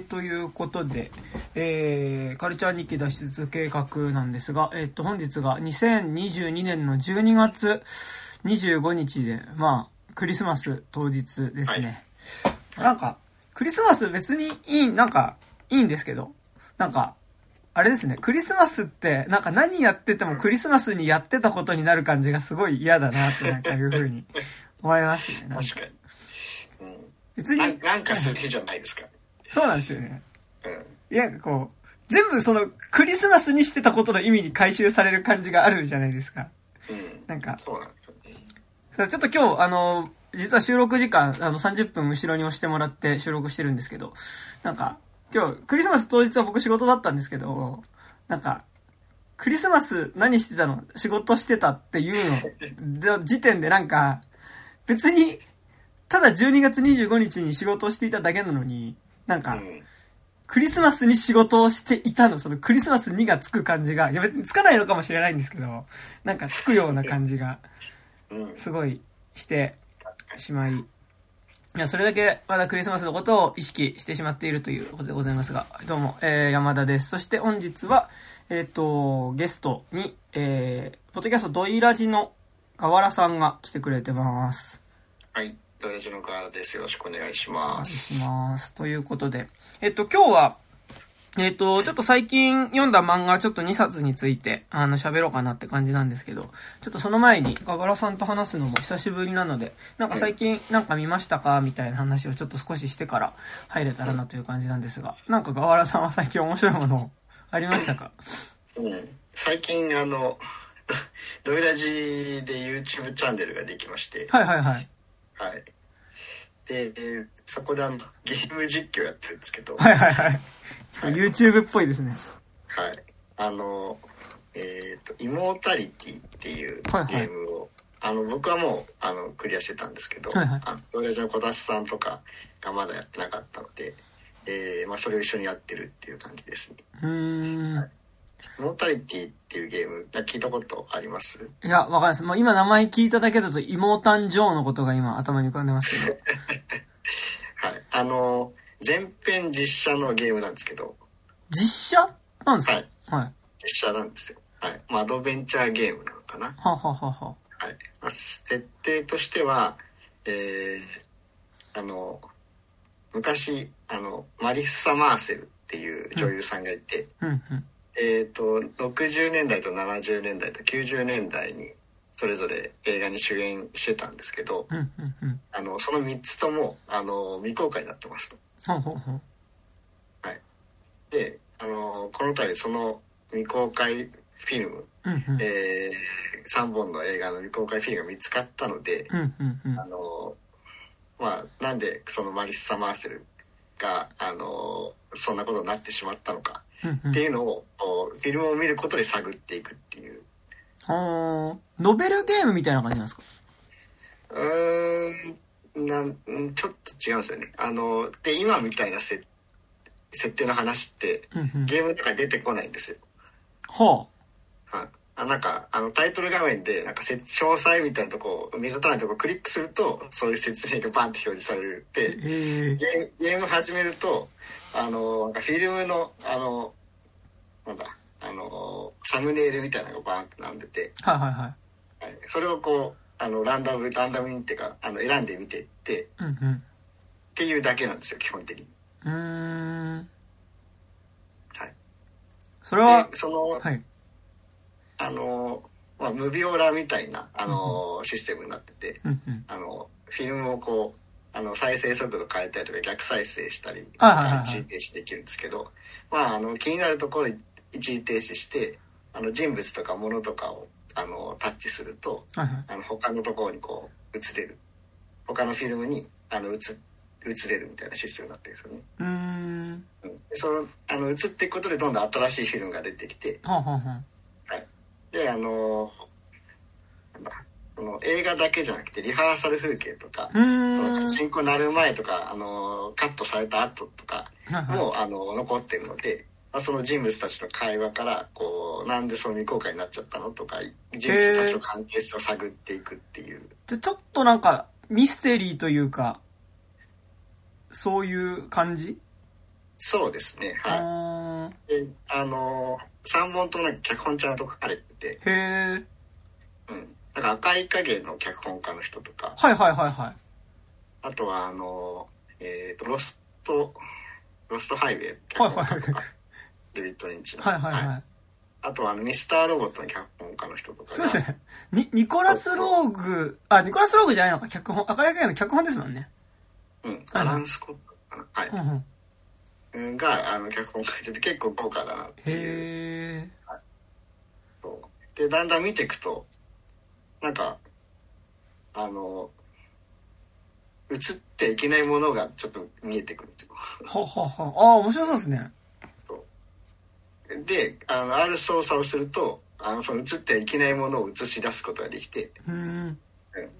ということで、えー、カルチャー日記脱出計画なんですが、えっ、と、本日が2022年の12月25日で、まあ、クリスマス当日ですね。はい、なんか、クリスマス別にいい、なんか、いいんですけど、なんか、あれですね、クリスマスって、なんか何やっててもクリスマスにやってたことになる感じがすごい嫌だなってなんかいうふうに思いますね。確かに。うん、別に。なんかするじゃないですか。そうなんですよね。うん。いや、こう、全部その、クリスマスにしてたことの意味に回収される感じがあるじゃないですか。うん。なんか。そうなんですよね。ちょっと今日、あの、実は収録時間、あの、30分後ろに押してもらって収録してるんですけど、なんか、今日、クリスマス当日は僕仕事だったんですけど、なんか、クリスマス何してたの？仕事してたっていうの、時点でなんか、別に、ただ12月25日に仕事をしていただけなのに、なんか、クリスマスに仕事をしていたの、そのクリスマス2がつく感じが、いや別につかないのかもしれないんですけど、なんかつくような感じが、すごいしてしまい、いや、それだけまだクリスマスのことを意識してしまっているということでございますが、どうも、えー、山田です。そして本日は、えっ、ー、と、ゲストに、えー、ポッドキャストドイラジの河原さんが来てくれてます。はい。ドラジの河原です。よろしくお願いします。お願いします。ということで、えっと、今日は、えっと、ちょっと最近読んだ漫画ちょっと2冊について、あの、喋ろうかなって感じなんですけど、ちょっとその前に、河原さんと話すのも久しぶりなので、なんか最近なんか見ましたかみたいな話をちょっと少ししてから入れたらなという感じなんですが、なんか河原さんは最近面白いものありましたか？うん。最近あの、ドイラジで YouTube チャンネルができまして。はいはいはい。はい。で、そこであの、ゲーム実況やってるんですけど。はいはいはい。はい、YouTube っぽいですね。はい。あの、えっ、ー、と、イモータリティっていうゲームを、はいはい、あの、僕はもう、あの、クリアしてたんですけど、はいはい、あの、親父の小田さんとかがまだやってなかったので、えー、まあ、それを一緒にやってるっていう感じですね。うん、はいモータリティっていうゲーム、聞いたことあります？いや、わかんないです。もう今名前聞いただけだと、妹誕生のことが今頭に浮かんでますけど。はい。あの、全編実写のゲームなんですけど。実写なんですか？はい。はい。実写なんですよ。はい。まあ、アドベンチャーゲームなのかな。はははははい。まあ、設定としては、えー、あの、昔、あの、マリッサ・マーセルっていう女優さんがいて、うんうんえっ、ー、と、60年代と70年代と90年代にそれぞれ映画に主演してたんですけど、うんうんうん、あの、その3つとも、あの、未公開になってますと。ほうほうほうはい。で、あの、この度その未公開フィルム、うんうん、えー、3本の映画の未公開フィルムが見つかったので、うんうんうん、あの、まあ、なんでそのマリッサ・マーセルが、あの、そんなことになってしまったのか、っていうのを、フィルムを見ることで探っていくっていう。はあ、ノベルゲームみたいな感じなんですか？うーん、なん、ちょっと違うんですよね。あの、で、今みたいな設設定の話って、ゲームの中に出てこないんですよ。はあ。なんかあのタイトル画面でなんか詳細みたいなとこ目立たないとこクリックするとそういう説明がバンって表示されるでゲーム始めるとあのなんかフィルムのあのなんだあのサムネイルみたいなのがバンって並んでて、はいはいはい。はい、それをこうあのランダムランダムにっていうかあの選んでみてって、うんうん、っていうだけなんですよ基本的に。うん。はい。それはその、はい、あの、まあ、ムビオラみたいな、あの、システムになってて、あの、フィルムをこう、あの、再生速度変えたりとか逆再生したり、一時停止できるんですけど、まあ、あの、気になるところ一時停止して、あの、人物とか物とかを、あの、タッチすると、あの、他のところにこう、映れる。他のフィルムに、あの、映、映れるみたいなシステムになってるんですよね。うん。その、あの、映っていくことでどんどん新しいフィルムが出てきて、はははであのその映画だけじゃなくてリハーサル風景とかその進行なる前とかあのカットされた後とかもあの残ってるので、まあ、その人物たちの会話からこうなんでその未公開になっちゃったのとか人物たちの関係性を探っていくっていう。でちょっとなんかミステリーというかそういう感じ？そうですね。はい。であの3本とも脚本ちゃんと書かれてて。へえうん。だから赤い影の脚本家の人とか。はいはいはいはい。あとはあのえっ、ー、とロストロストハイウェイはいはいはい。デビッド・リンチの。はいはいはい、はい。あとあの、ミスターロボットの脚本家の人とか。そうですね。ニ、ニコラス・ローグ、あ、ニコラス・ローグじゃないのか、脚本、赤い影の脚本ですもんね。うん、アラン・スコットかな。はい。うんうん、が、あの、脚本書いてて結構豪華だなっていう。はい。そう。で、だんだん見ていくと、なんか、あの、映っていけないものがちょっと見えてくるっていうはははああ、面白そうですね。で、あの、ある操作をすると、あの、その映ってはいけないものを映し出すことができて、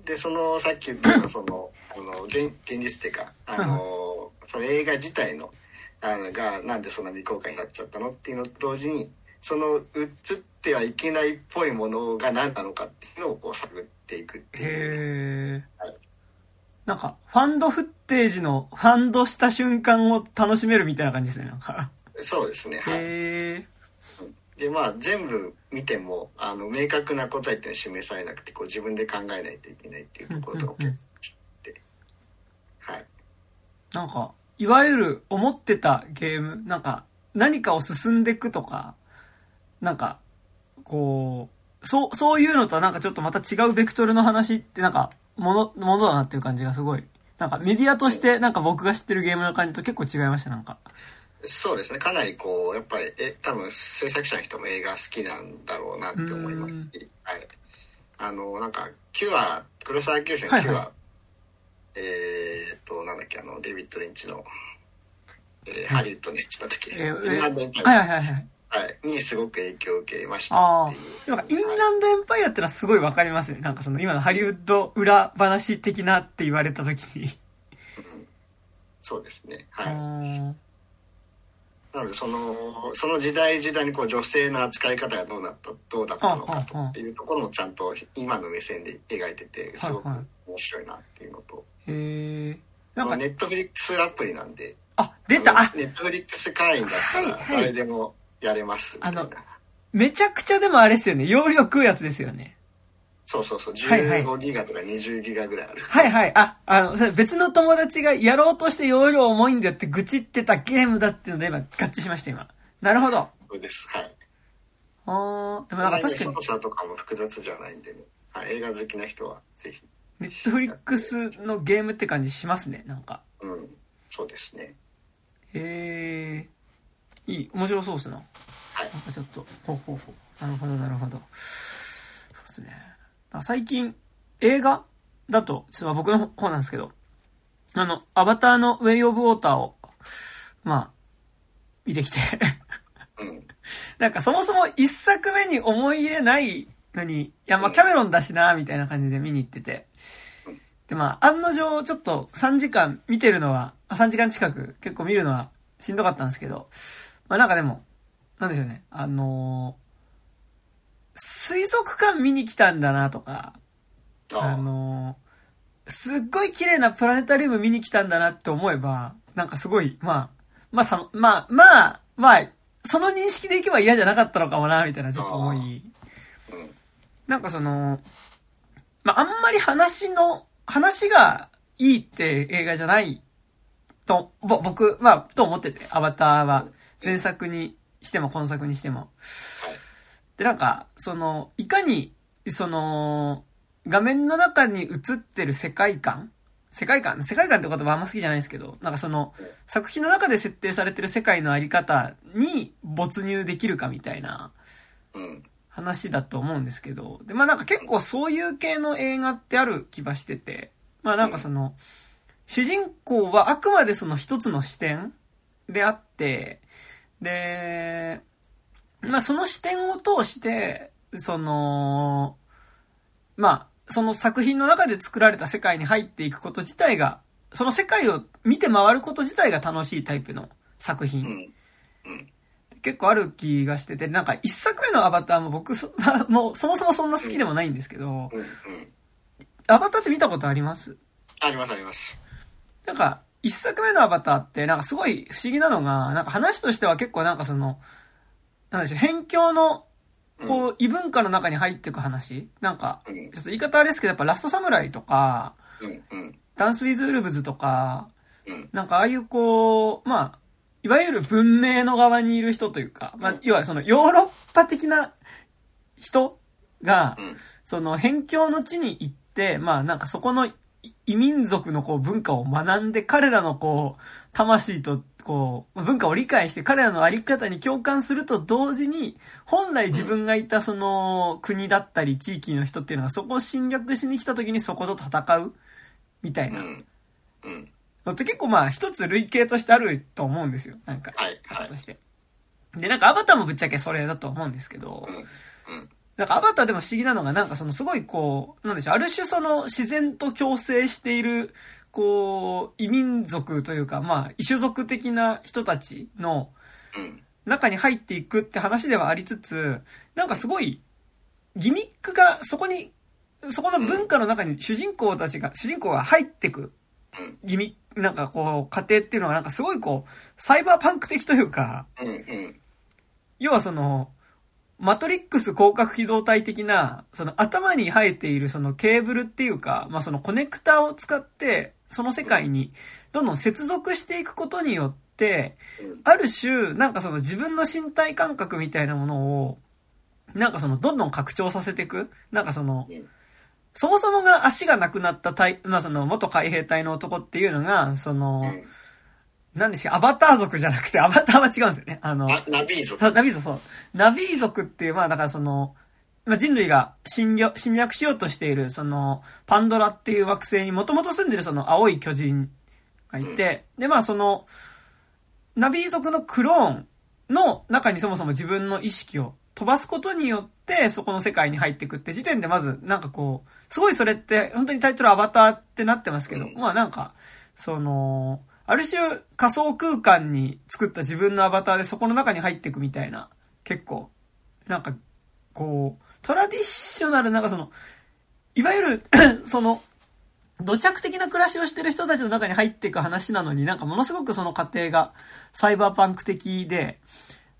で、その、さっき言ったその、あの、現現実っていうか、あの、その映画自体の、あの、が、なんでそんな未公開になっちゃったのっていうのと同時に、その、映ってはいけないっぽいものが何なのかっていうのをこう探っていくっていう。へはい、なんか、ファンドフッテージの、ファンドした瞬間を楽しめるみたいな感じですね、なんか。そうですね。はい。で、まあ、全部見ても、あの、明確な答えっていうのは示されなくて、こう、自分で考えないといけないっていうところとか結構って、はい。なんか、いわゆる思ってたゲーム、なんか、何かを進んでいくとか、なんか、こう、そう、そういうのとはなんかちょっとまた違うベクトルの話ってなんか、もの、ものだなっていう感じがすごい。なんかメディアとしてなんか僕が知ってるゲームの感じと結構違いました、なんか。そうですね。かなりこうやっぱりえ多分制作者の人も映画好きなんだろうなって思います。し、はい、あのなんか「キュア」黒沢清の「キュア」はいはい、えっとなんだっけあのデビッド・リンチの、えー、ハリウッドのやつだったっけ、えー、インランドエンパイア、はいはいはいはい、にすごく影響を受けましたっていう。なんかインランドエンパイアってのはすごいわかりますね。なんかその今のハリウッド裏話的なって言われた時にうん。そうですね。はい。なのでそのその時代時代にこう女性の扱い方がどうなったどうだったのかというところもちゃんと今の目線で描いててすごく面白いなっていうのと、へえなんかネットフリックスアプリなんであ出たネットフリックス会員だったら誰でもやれますみたいな、はいはい、あのめちゃくちゃでもあれですよね容量食うやつですよねそうそうそう、15ギガとか20ギガぐらいある。はいはい。あ、あの、それ別の友達がやろうとして容量重いんだよって愚痴ってたゲームだっていうので今合致しました今。なるほど。そうです。はい。あでもなんか確かに。操作とかも複雑じゃないんでね。はい、映画好きな人はぜひ。ネットフリックスのゲームって感じしますね、なんか。うん。そうですね。へえ。いい、面白そうっすな。はい。なんかちょっと、ほうほうほう。なるほど、なるほど。そうっすね。最近、映画だと、ちょっと僕の方なんですけど、あの、アバターのウェイオブウォーターを、まあ、見てきて なんかそもそも一作目に思い入れないのに、いやまあキャメロンだしな、みたいな感じで見に行ってて。でまあ、案の定ちょっと3時間見てるのは、3時間近く結構見るのはしんどかったんですけど、まあなんかでも、なんでしょうね、あの水族館見に来たんだなとか、あのすっごい綺麗なプラネタリウム見に来たんだなって思えば、なんかすごい、まあ、まあ、たまあ、まあ、まあ、その認識でいけば嫌じゃなかったのかもな、みたいなちょっと思い。なんかその、まあ、あんまり話の、話がいいって映画じゃないと、ぼ、僕、まあ、と思ってて、アバターは。前作にしても、今作にしても。で、なんか、その、いかに、その、画面の中に映ってる世界観世界観世界観って言葉あんま好きじゃないですけど、なんかその、作品の中で設定されてる世界のあり方に没入できるかみたいな話だと思うんですけど、で、まあなんか結構そういう系の映画ってある気がしてて、まあなんかその、主人公はあくまでその一つの視点であって、で、まあ、その視点を通して、その、まあ、その作品の中で作られた世界に入っていくこと自体が、その世界を見て回ること自体が楽しいタイプの作品。結構ある気がしてて、なんか一作目のアバターも僕そ、もうそもそもそんな好きでもないんですけど、アバターって見たことあります？ありますあります。なんか、一作目のアバターってなんかすごい不思議なのが、なんか話としては結構なんかその、なんでしょう、辺境の、こう、異文化の中に入っていく話？なんか、ちょっと言い方あれですけど、やっぱラストサムライとか、ダンスウィズウルブズとか、なんかああいうこう、まあ、いわゆる文明の側にいる人というか、まあ、要はそのヨーロッパ的な人が、その辺境の地に行って、まあなんかそこの異民族のこう文化を学んで、彼らのこう、魂とこう、文化を理解して彼らのあり方に共感すると同時に、本来自分がいたその国だったり地域の人っていうのがそこを侵略しに来た時にそこと戦うみたいな。のって結構まあ一つ類型としてあると思うんですよ。なんか、として。で、なんかアバターもぶっちゃけそれだと思うんですけど、なんかアバターでも不思議なのがなんかそのすごいこう、なんでしょう、ある種その自然と共生しているこう、異民族というか、まあ、異種族的な人たちの中に入っていくって話ではありつつ、なんかすごい、ギミックがそこに、そこの文化の中に主人公たちが、主人公が入ってく、ギミック、なんかこう、過程っていうのはなんかすごいこう、サイバーパンク的というか、要はその、マトリックス広角機動隊的な、その頭に生えているそのケーブルっていうか、まあそのコネクタを使って、その世界にどんどん接続していくことによって、ある種、なんかその自分の身体感覚みたいなものを、なんかそのどんどん拡張させていく。なんかその、そもそもが足がなくなった隊、まあその元海兵隊の男っていうのが、その、なんでしょ、アバター族じゃなくて、アバターは違うんですよね。あの、ナビー族。ナビー族、そう。ナビー族っていう、まあだからその、まあ、人類が侵略、侵略しようとしている、その、パンドラっていう惑星にもともと住んでるその青い巨人がいて、で、まあその、ナビー族のクローンの中にそもそも自分の意識を飛ばすことによって、そこの世界に入っていくって時点でまず、なんかこう、すごいそれって、本当にタイトルアバターってなってますけど、まあなんか、その、ある種仮想空間に作った自分のアバターでそこの中に入っていくみたいな、結構、なんか、こう、トラディショナルなんかその、いわゆる その、土着的な暮らしをしてる人たちの中に入っていく話なのになんかものすごくその過程がサイバーパンク的で、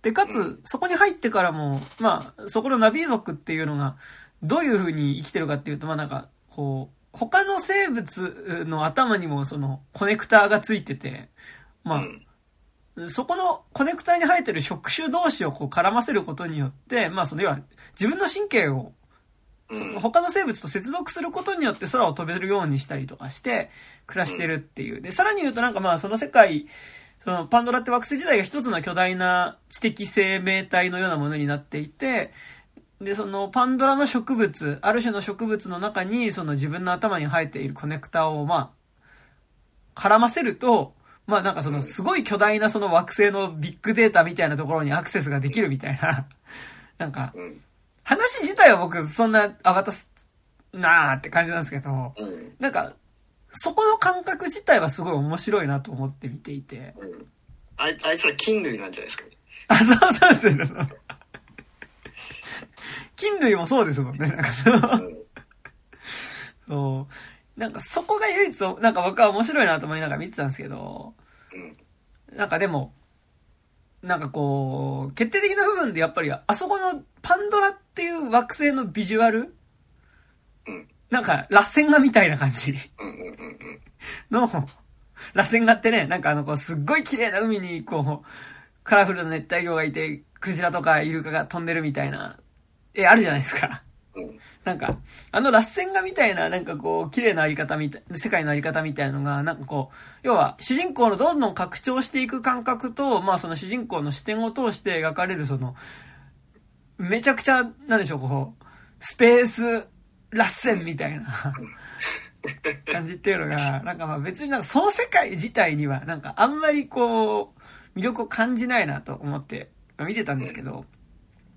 で、かつ、そこに入ってからも、まあ、そこのナビ族っていうのが、どういう風に生きてるかっていうと、まあなんか、こう、他の生物の頭にもそのコネクターがついてて、まあ、そこのコネクターに生えてる触手同士をこう絡ませることによって、まあその要は自分の神経を他の生物と接続することによって空を飛べるようにしたりとかして暮らしてるっていう。で、さらに言うとなんかまあその世界、そのパンドラって惑星自体が一つの巨大な知的生命体のようなものになっていて、で、そのパンドラの植物、ある種の植物の中にその自分の頭に生えているコネクタをまあ、絡ませると、まあなんかそのすごい巨大なその惑星のビッグデータみたいなところにアクセスができるみたいな、なんか、話自体は僕そんなアバタスなーって感じなんですけど、なんか、そこの感覚自体はすごい面白いなと思って見ていて。あいあいつは菌類なんじゃないですかね。あ、そうそうですよね。菌類もそうですもんね。なんかその、そう。なんかそこが唯一、なんか僕は面白いなと思いながら見てたんですけど、なんかでも、なんかこう、決定的な部分でやっぱり、あそこのパンドラっていう惑星のビジュアル、なんか、螺旋画みたいな感じ。の、螺旋画ってね、なんかあの、こう、すっごい綺麗な海に、こう、カラフルな熱帯魚がいて、クジラとかイルカが飛んでるみたいな、絵あるじゃないですか。なんか、あの螺旋画みたいな、なんかこう、綺麗なあり方みたい、世界のあり方みたいのが、なんかこう、要は、主人公のどんどん拡張していく感覚と、まあその主人公の視点を通して描かれるその、めちゃくちゃ、なんでしょう、こう、スペース螺旋みたいな感じっていうのが、なんかまあ別になんかその世界自体には、なんかあんまりこう、魅力を感じないなと思って見てたんですけど、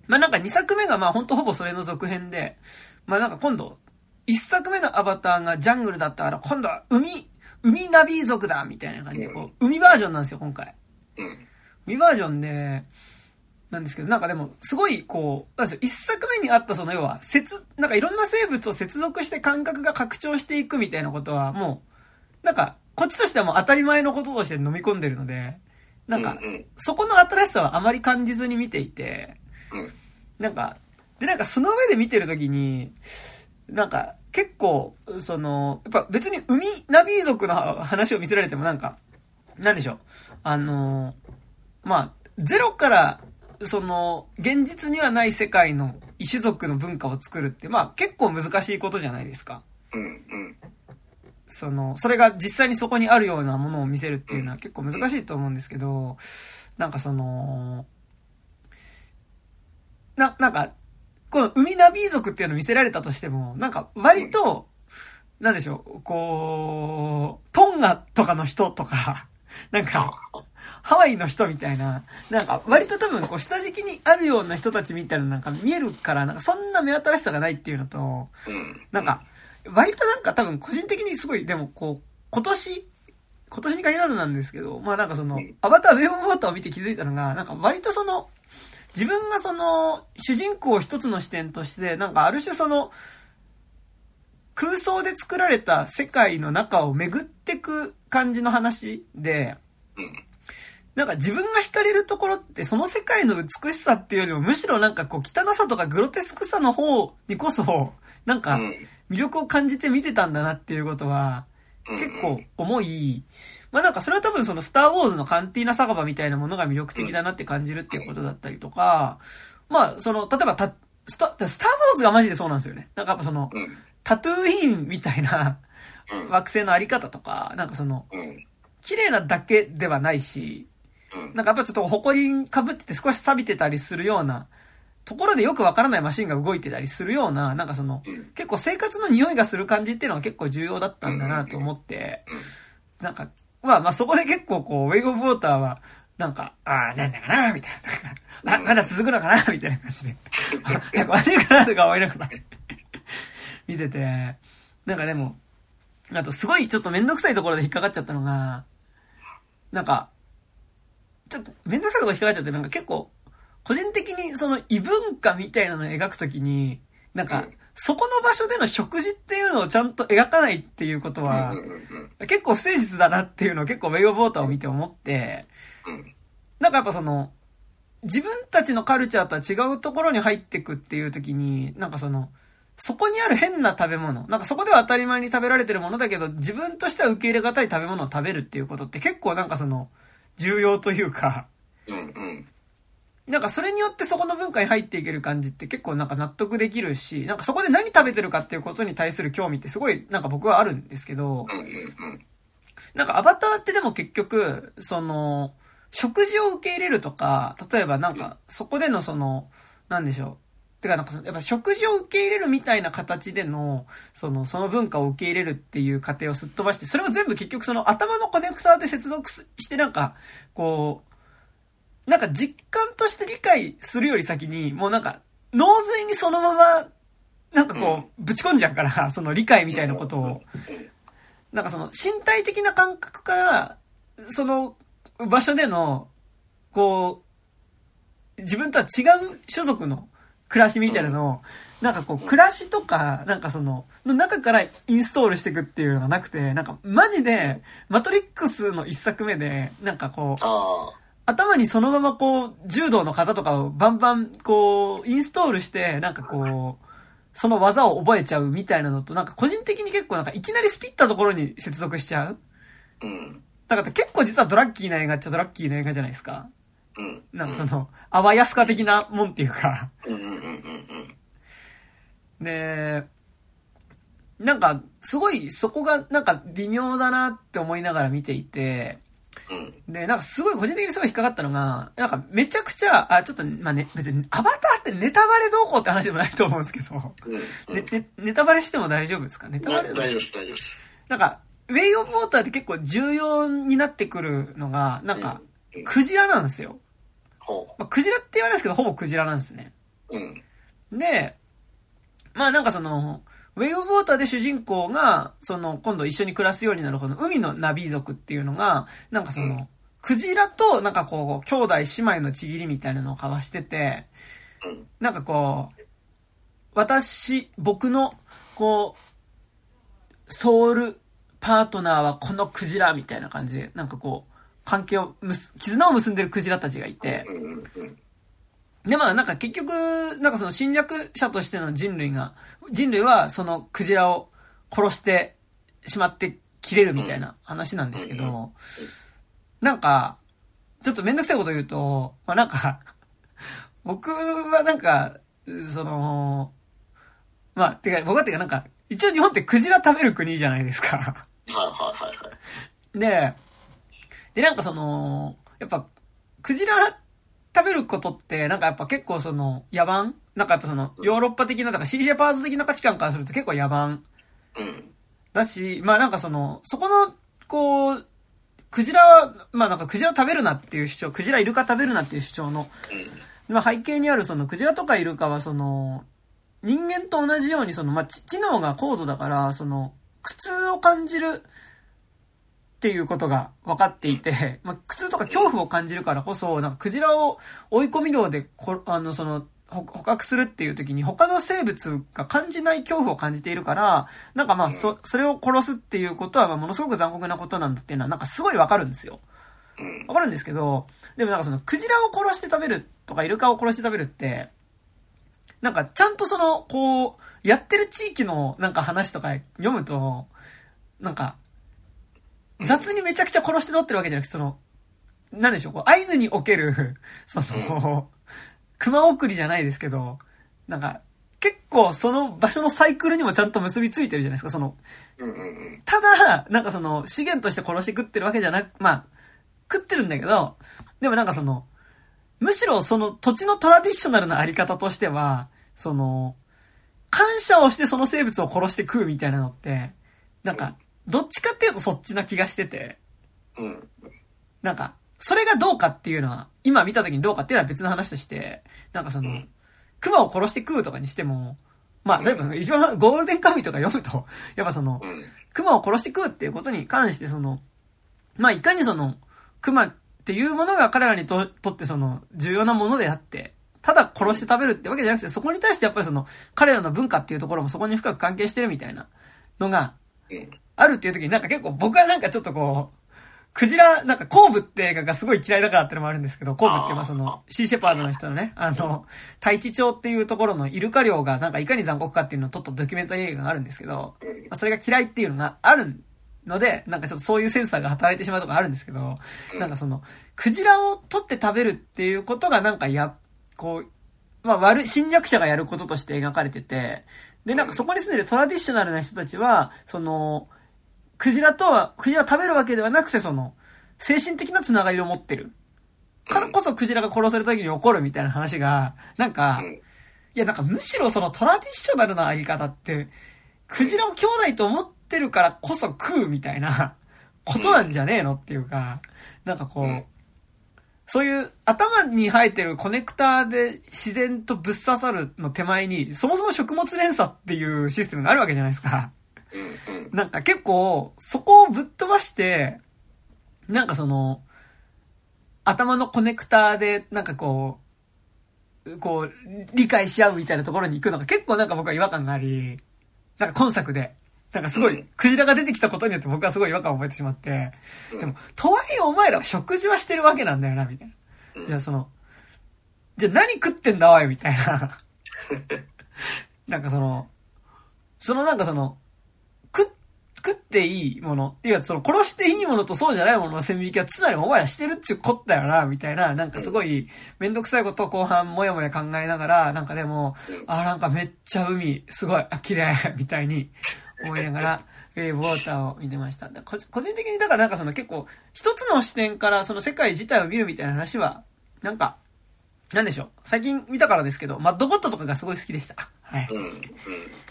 まあなんか2作目がまあほんとほぼそれの続編で、まあなんか今度、1作目のアバターがジャングルだったら、今度は海、海ナビ族だみたいな感じで、こう、海バージョンなんですよ、今回。海バージョンで、なんですけど、なんかでも、すごい、こう、なんですよ、一作目にあったその、要は、接、なんかいろんな生物と接続して感覚が拡張していくみたいなことは、もう、なんか、こっちとしてはもう当たり前のこととして飲み込んでるので、なんか、そこの新しさはあまり感じずに見ていて、なんか、で、なんかその上で見てるときに、なんか、結構、その、やっぱ別に海ナビ族の話を見せられてもなんか、なんでしょう。あの、まあ、ゼロから、その、現実にはない世界の異種族の文化を作るって、まあ結構難しいことじゃないですか。うんうん。その、それが実際にそこにあるようなものを見せるっていうのは結構難しいと思うんですけど、なんかその、な、なんか、この海ナビー族っていうのを見せられたとしても、なんか割と、なんでしょう、こう、トンガとかの人とか、なんか、ハワイの人みたいな、なんか割と多分こう下敷きにあるような人たちみたいななんか見えるから、なんかそんな目新しさがないっていうのと、なんか、割となんか多分個人的にすごい、でもこう、今年、今年に限らずなんですけど、まあなんかその、アバターウェブボーターを見て気づいたのが、なんか割とその、自分がその、主人公一つの視点として、なんかある種その、空想で作られた世界の中を巡ってく感じの話で、なんか自分が惹かれるところってその世界の美しさっていうよりもむしろなんかこう汚さとかグロテスクさの方にこそ、なんか魅力を感じて見てたんだなっていうことは、結構重い。まあなんかそれは多分そのスターウォーズのカンティーナ酒場みたいなものが魅力的だなって感じるっていうことだったりとか、まあその、例えばた、スタ、スターウォーズがマジでそうなんですよね。なんかやっぱその、タトゥーインみたいな惑星のあり方とか、なんかその、綺麗なだけではないし、なんかやっぱちょっと埃かぶってて少し錆びてたりするようなところでよくわからないマシンが動いてたりするような、なんかその、結構生活の匂いがする感じっていうのが結構重要だったんだなと思って、なんか、まあまあそこで結構こう、ウェイオブウォーターは、なんか、ああ、なんだかなみたいな。あ、まだ続くのかなみたいな感じで。なんか悪いかなとか思いながら。見てて、なんかでも、あとすごいちょっとめんどくさいところで引っかかっちゃったのが、なんか、ちょっとめんどくさいところ引っかかっちゃって、なんか結構、個人的にその異文化みたいなのを描くときに、なんか、そこの場所での食事っていうのをちゃんと描かないっていうことは、結構不誠実だなっていうのを結構ウェイオボーターを見て思って、なんかやっぱその、自分たちのカルチャーとは違うところに入ってくっていう時に、なんかその、そこにある変な食べ物、なんかそこでは当たり前に食べられてるものだけど、自分としては受け入れがたい食べ物を食べるっていうことって結構なんかその、重要というか、なんかそれによってそこの文化に入っていける感じって結構なんか納得できるし、なんかそこで何食べてるかっていうことに対する興味ってすごいなんか僕はあるんですけど、なんかアバターってでも結局、その、食事を受け入れるとか、例えばなんかそこでのその、なんでしょう。てかなんかやっぱ食事を受け入れるみたいな形での、その、その文化を受け入れるっていう過程をすっ飛ばして、それを全部結局その頭のコネクターで接続してなんか、こう、なんか実感として理解するより先に、もうなんか、脳髄にそのまま、なんかこう、ぶち込んじゃうから、その理解みたいなことを。なんかその身体的な感覚から、その場所での、こう、自分とは違う種族の暮らしみたいなのを、なんかこう、暮らしとか、なんかその、の中からインストールしていくっていうのがなくて、なんかマジで、マトリックスの一作目で、なんかこう、頭にそのままこう、柔道の型とかをバンバンこう、インストールして、なんかこう、その技を覚えちゃうみたいなのと、なんか個人的に結構なんかいきなりスピったところに接続しちゃううん。だから結構実はドラッキーな映画っちゃドラッキーな映画じゃないですか。うん。なんかその、あわやすか的なもんっていうか。で、なんか、すごいそこがなんか微妙だなって思いながら見ていて、で、なんかすごい個人的にすごい引っかかったのが、なんかめちゃくちゃ、あ、ちょっと、まあね、別にアバターってネタバレどうこうって話でもないと思うんですけど、ねね、ネタバレしても大丈夫ですか？ネタバレ大丈夫です、大丈夫です。なんか、ウェイオブウォーターって結構重要になってくるのが、なんか、クジラなんですよ。まあ、クジラって言われるんですけど、ほぼクジラなんですね。うん。で、まあなんかその、ウェイオブウォーターで主人公が、その、今度一緒に暮らすようになるこの海のナビ族っていうのが、なんかその、うん、クジラと、なんかこう、兄弟姉妹のちぎりみたいなのを交わしてて、なんかこう、私、僕の、こう、ソウルパートナーはこのクジラみたいな感じで、なんかこう、関係を結、絆を結んでるクジラたちがいて、で、まあなんか結局、なんかその侵略者としての人類が、人類はそのクジラを殺してしまって切れるみたいな話なんですけど、なんか、ちょっとめんどくさいこと言うと、まあなんか 僕はなんか、その、まあ、てか、僕はてかなんか、一応日本ってクジラ食べる国じゃないですかはいはいはいはい。で、で、なんかその、やっぱ、クジラ食べることって、なんかやっぱ結構その、野蛮？なんかやっぱその、ヨーロッパ的な、だからシーシェパード的な価値観からすると結構野蛮？うん。だし、まあなんかその、そこの、こう、クジラは、まあなんかクジラ食べるなっていう主張、クジライルカ食べるなっていう主張の、まあ背景にあるそのクジラとかイルカはその、人間と同じようにその、まあ知能が高度だから、その、苦痛を感じるっていうことが分かっていて、まあ苦痛とか恐怖を感じるからこそ、なんかクジラを追い込み量でこ、あのその、捕獲するっていう時に他の生物が感じない恐怖を感じているから、なんかまあ、そ、それを殺すっていうことは、まあ、ものすごく残酷なことなんだっていうのは、なんかすごいわかるんですよ。わかるんですけど、でもなんかその、クジラを殺して食べるとか、イルカを殺して食べるって、なんかちゃんとその、こう、やってる地域のなんか話とか読むと、なんか、雑にめちゃくちゃ殺して取ってるわけじゃなくて、その、なんでしょう、こう、アイヌにおける、その、熊送りじゃないですけど、なんか、結構その場所のサイクルにもちゃんと結びついてるじゃないですか、その。ただ、なんかその、資源として殺して食ってるわけじゃなく、まあ、食ってるんだけど、でもなんかその、むしろその土地のトラディショナルなあり方としては、その、感謝をしてその生物を殺して食うみたいなのって、なんか、どっちかっていうとそっちな気がしてて、なんか、それがどうかっていうのは、今見た時にどうかっていうのは別の話として、なんかその、熊を殺して食うとかにしても、まあ、例えば、一番ゴールデンカムイとか読むと、やっぱその、熊を殺して食うっていうことに関してその、まあ、いかにその、熊っていうものが彼らにととってその、重要なものであって、ただ殺して食べるってわけじゃなくて、そこに対してやっぱりその、彼らの文化っていうところもそこに深く関係してるみたいなのが、あるっていう時になんか結構僕はなんかちょっとこう、クジラ、なんか、コーブって映画がすごい嫌いだからってのもあるんですけど、コーブってまあその、シーシェパードの人のね、あの、太一町っていうところのイルカ漁がなんかいかに残酷かっていうのを撮ったドキュメンタリー映画があるんですけど、まあ、それが嫌いっていうのがあるので、なんかちょっとそういうセンサーが働いてしまうとかあるんですけど、なんかその、クジラを取って食べるっていうことがなんかや、こう、まあ悪い、侵略者がやることとして描かれてて、で、なんかそこに住んでるトラディショナルな人たちは、その、クジラとは、クジラを食べるわけではなくて、その、精神的なつながりを持ってる。からこそクジラが殺された時に起こるみたいな話が、なんか、いやなんかむしろそのトラディショナルなあり方って、クジラを兄弟と思ってるからこそ食うみたいなことなんじゃねえのっていうか、なんかこう、そういう頭に生えてるコネクターで自然とぶっ刺さるの手前に、そもそも食物連鎖っていうシステムがあるわけじゃないですか。なんか結構、そこをぶっ飛ばして、なんかその、頭のコネクターで、なんかこう、こう、理解し合うみたいなところに行くのが結構なんか僕は違和感があり、なんか今作で、なんかすごい、クジラが出てきたことによって僕はすごい違和感を覚えてしまって、でも、とはいえお前らは食事はしてるわけなんだよな、みたいな。じゃあその、じゃあ何食ってんだおい、みたいな。なんかその、そのなんかその、食っていいもの、っていうかその殺していいものとそうじゃないものの線引きはつまりお前らしてるっちゅうこったよな、みたいな、なんかすごいめんどくさいことを後半もやもや考えながら、なんかでも、あ、なんかめっちゃ海、すごい、あ、綺麗、みたいに思いながら、えー、ウォーターを見てました。個人的にだからなんかその結構、一つの視点からその世界自体を見るみたいな話は、なんか、なんでしょう。最近見たからですけど、マッドゴットとかがすごい好きでした。はい。うん、やっ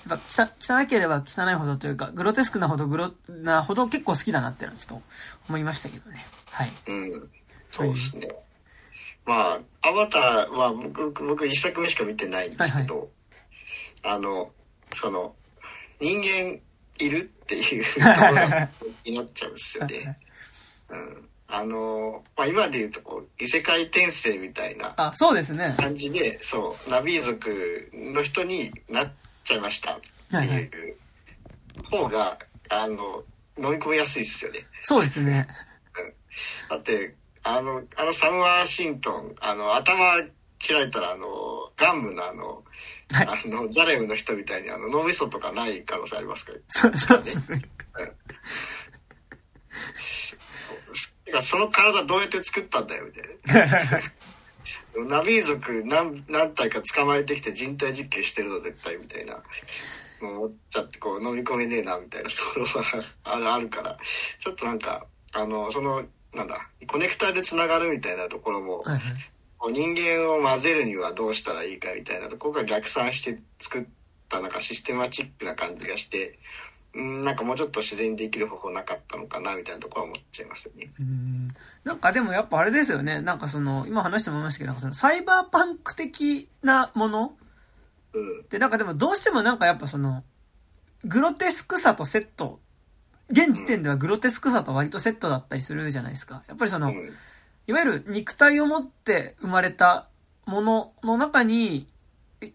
ぱ汚、汚ければ汚いほどというか、グロテスクなほどグロ、なほど結構好きだなってのはちょっと思いましたけどね。はい。うん。そうですね。まあ、アバターは僕、僕一作目しか見てないんですけど、はいはい、あの、その、人間いるっていう ところになっちゃうんですよね。うんあの、まあ、今で言うとこう異世界転生みたいなあそうですね感じでそうナビー族の人になっちゃいましたっていう方が、あの飲み込みやすいですよね。そうですね。だって、あの、あのサム・ワーシントン、あの、頭切られたら、あの、ガンムのあの、はい、あの、ザレムの人みたいに、あの、脳みそとかない可能性ありますから、そうそうですね。うん、その体どうやって作ったんだよ、みたいな。ナビー族何何体か捕まえてきて人体実験してるの絶対みたいな。思っちゃってこう飲み込めねえなみたいなところはあるから。ちょっとなんかあのそのなんだコネクターでつながるみたいなところも、人間を混ぜるにはどうしたらいいかみたいなところが逆算して作ったなんかシステマチックな感じがしてうんなんかもうちょっと自然にできる方法なかったのかなみたいなところは思っちゃいますよね。うんなんかでもやっぱあれですよね。なんかその、今話してもらいましたけど、なんかそのサイバーパンク的なもの、うん、で、なんかでもどうしてもなんかやっぱその、グロテスクさとセット、現時点ではグロテスクさと割とセットだったりするじゃないですか。やっぱりその、いわゆる肉体を持って生まれたものの中に、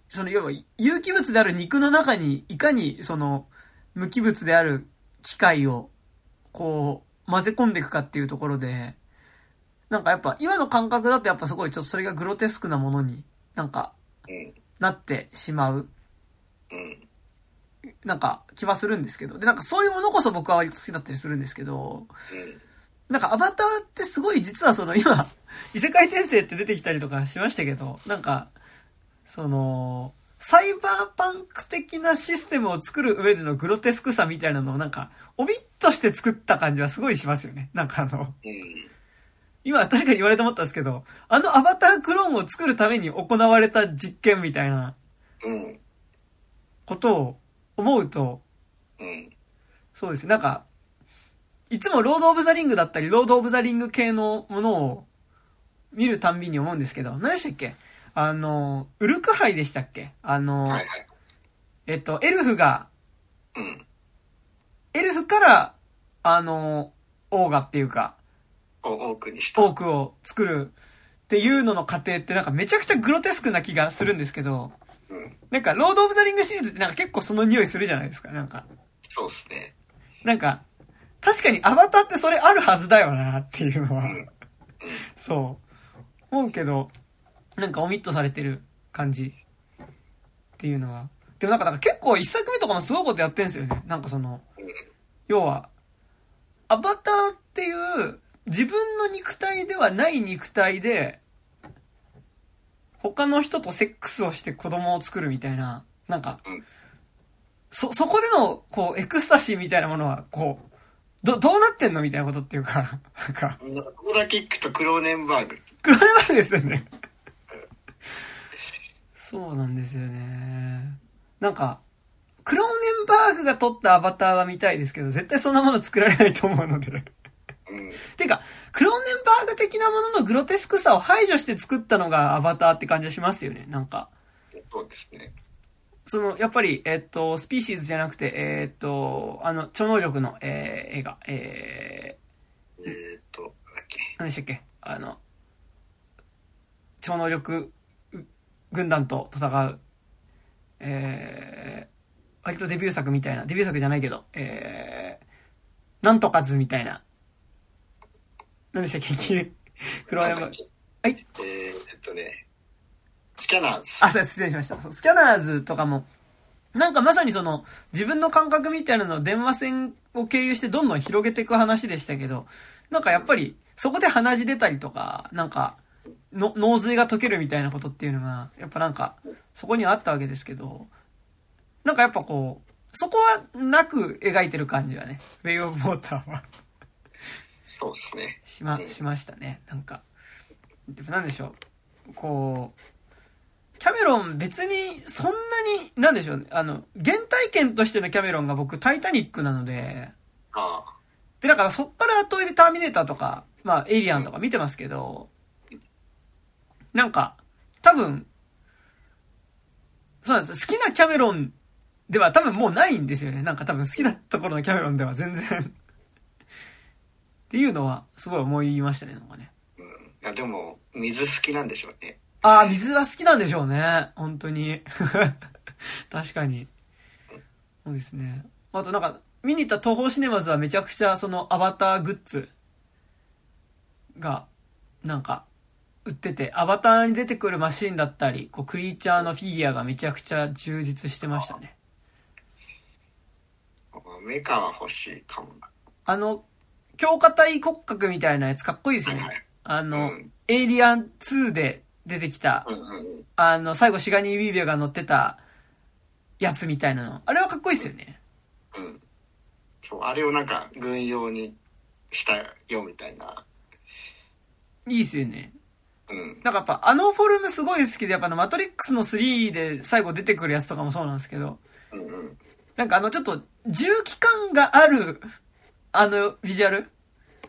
その要は有機物である肉の中にいかにその無機物である機械をこう混ぜ込んでいくかっていうところで、なんかやっぱ今の感覚だとやっぱすごいちょっとそれがグロテスクなものになんかなってしまう。なんか気はするんですけど。で、なんかそういうものこそ僕は割と好きだったりするんですけど、なんかアバターってすごい実はその今、異世界転生って出てきたりとかしましたけど、なんか、その、サイバーパンク的なシステムを作る上でのグロテスクさみたいなのをなんか、おびっとして作った感じはすごいしますよね。なんかあの、今確かに言われて思ったんですけど、あのアバタークローンを作るために行われた実験みたいな、ことを思うと、そうですね、なんか、いつもロード・オブ・ザ・リングだったり、ロード・オブ・ザ・リング系のものを見るたんびに思うんですけど、何でしたっけ？あの、ウルクハイでしたっけ？あの、はいはい、えっと、エルフが、うん、エルフから、あの、オーガっていうか、オークにした。オークを作るっていうのの過程ってなんかめちゃくちゃグロテスクな気がするんですけど、うん、なんか、ロード・オブ・ザ・リングシリーズってなんか結構その匂いするじゃないですか、なんか。そうっすね。なんか、確かにアバターってそれあるはずだよなっていうのは、そう。思うけど、なんかオミットされてる感じっていうのは。でもなんか、か結構一作目とかもすごいことやってんすよね。なんかその、要は、アバターっていう自分の肉体ではない肉体で、他の人とセックスをして子供を作るみたいな、なんか、そ、そこでの、こう、エクスタシーみたいなものは、こう、ど、どうなってんのみたいなことっていうか、なんか。ここだけ聞くとクローネンバーグ。クローネンバーグですよね。そうなんですよね。なんか、クローネンバーグが撮ったアバターは見たいですけど、絶対そんなもの作られないと思うので。うん。てか、クローネンバーグ的なもののグロテスクさを排除して作ったのがアバターって感じがしますよね、なんか。そうですね。その、やっぱり、えっと、スピーシーズじゃなくて、えっと、あの、超能力の、えー、映画、えー、えー、っと、なんだっけ。何でしたっけ？あの、超能力軍団と戦う、えー、割とデビュー作みたいな、デビュー作じゃないけど、えー、なんとかずみたいな。何でしたっけ 黒山。はい。えー、えっとね、スキャナーズ。あ、そう失礼しました。スキャナーズとかも、なんかまさにその、自分の感覚みたいなのを電話線を経由してどんどん広げていく話でしたけど、なんかやっぱり、そこで鼻血出たりとか、なんか、の、脳髄が解けるみたいなことっていうのが、やっぱなんか、そこにはあったわけですけど、なんかやっぱこう、そこはなく描いてる感じはね、ウェイオブウォーターはそうですね。しま、しましたね。なんか、なんでしょう。こう、キャメロン別にそんなに、なんでしょうね。あの、原体験としてのキャメロンが僕タイタニックなので、ああ。で、だからそっから後でターミネーターとか、まあ、エイリアンとか見てますけど、なんか、多分、そうなんです。好きなキャメロンでは多分もうないんですよね。なんか多分好きなところのキャメロンでは全然っていうのは、すごい思いましたね、なんかね。うん。いや、でも、水好きなんでしょうね。ああ、水は好きなんでしょうね。本当に。確かに。そうですね。あとなんか、見に行った東宝シネマズはめちゃくちゃそのアバターグッズが、なんか、売ってて、アバターに出てくるマシンだったり、こう、クリーチャーのフィギュアがめちゃくちゃ充実してましたね。メカは欲しいかもあの、強化体骨格みたいなやつかっこいいですよね。はいはい、あの、うん、エイリアン2で出てきた、うんうん、あの、最後シガニー・ウィービアが乗ってたやつみたいなの。あれはかっこいいですよね。うん。そう、あれをなんか軍用にしたよみたいな。いいですよね。うん。なんかやっぱあのフォルムすごい好きで、やっぱあのマトリックスの3で最後出てくるやつとかもそうなんですけど、うんうん。なんかあのちょっと重機感がある、あのビジュアル？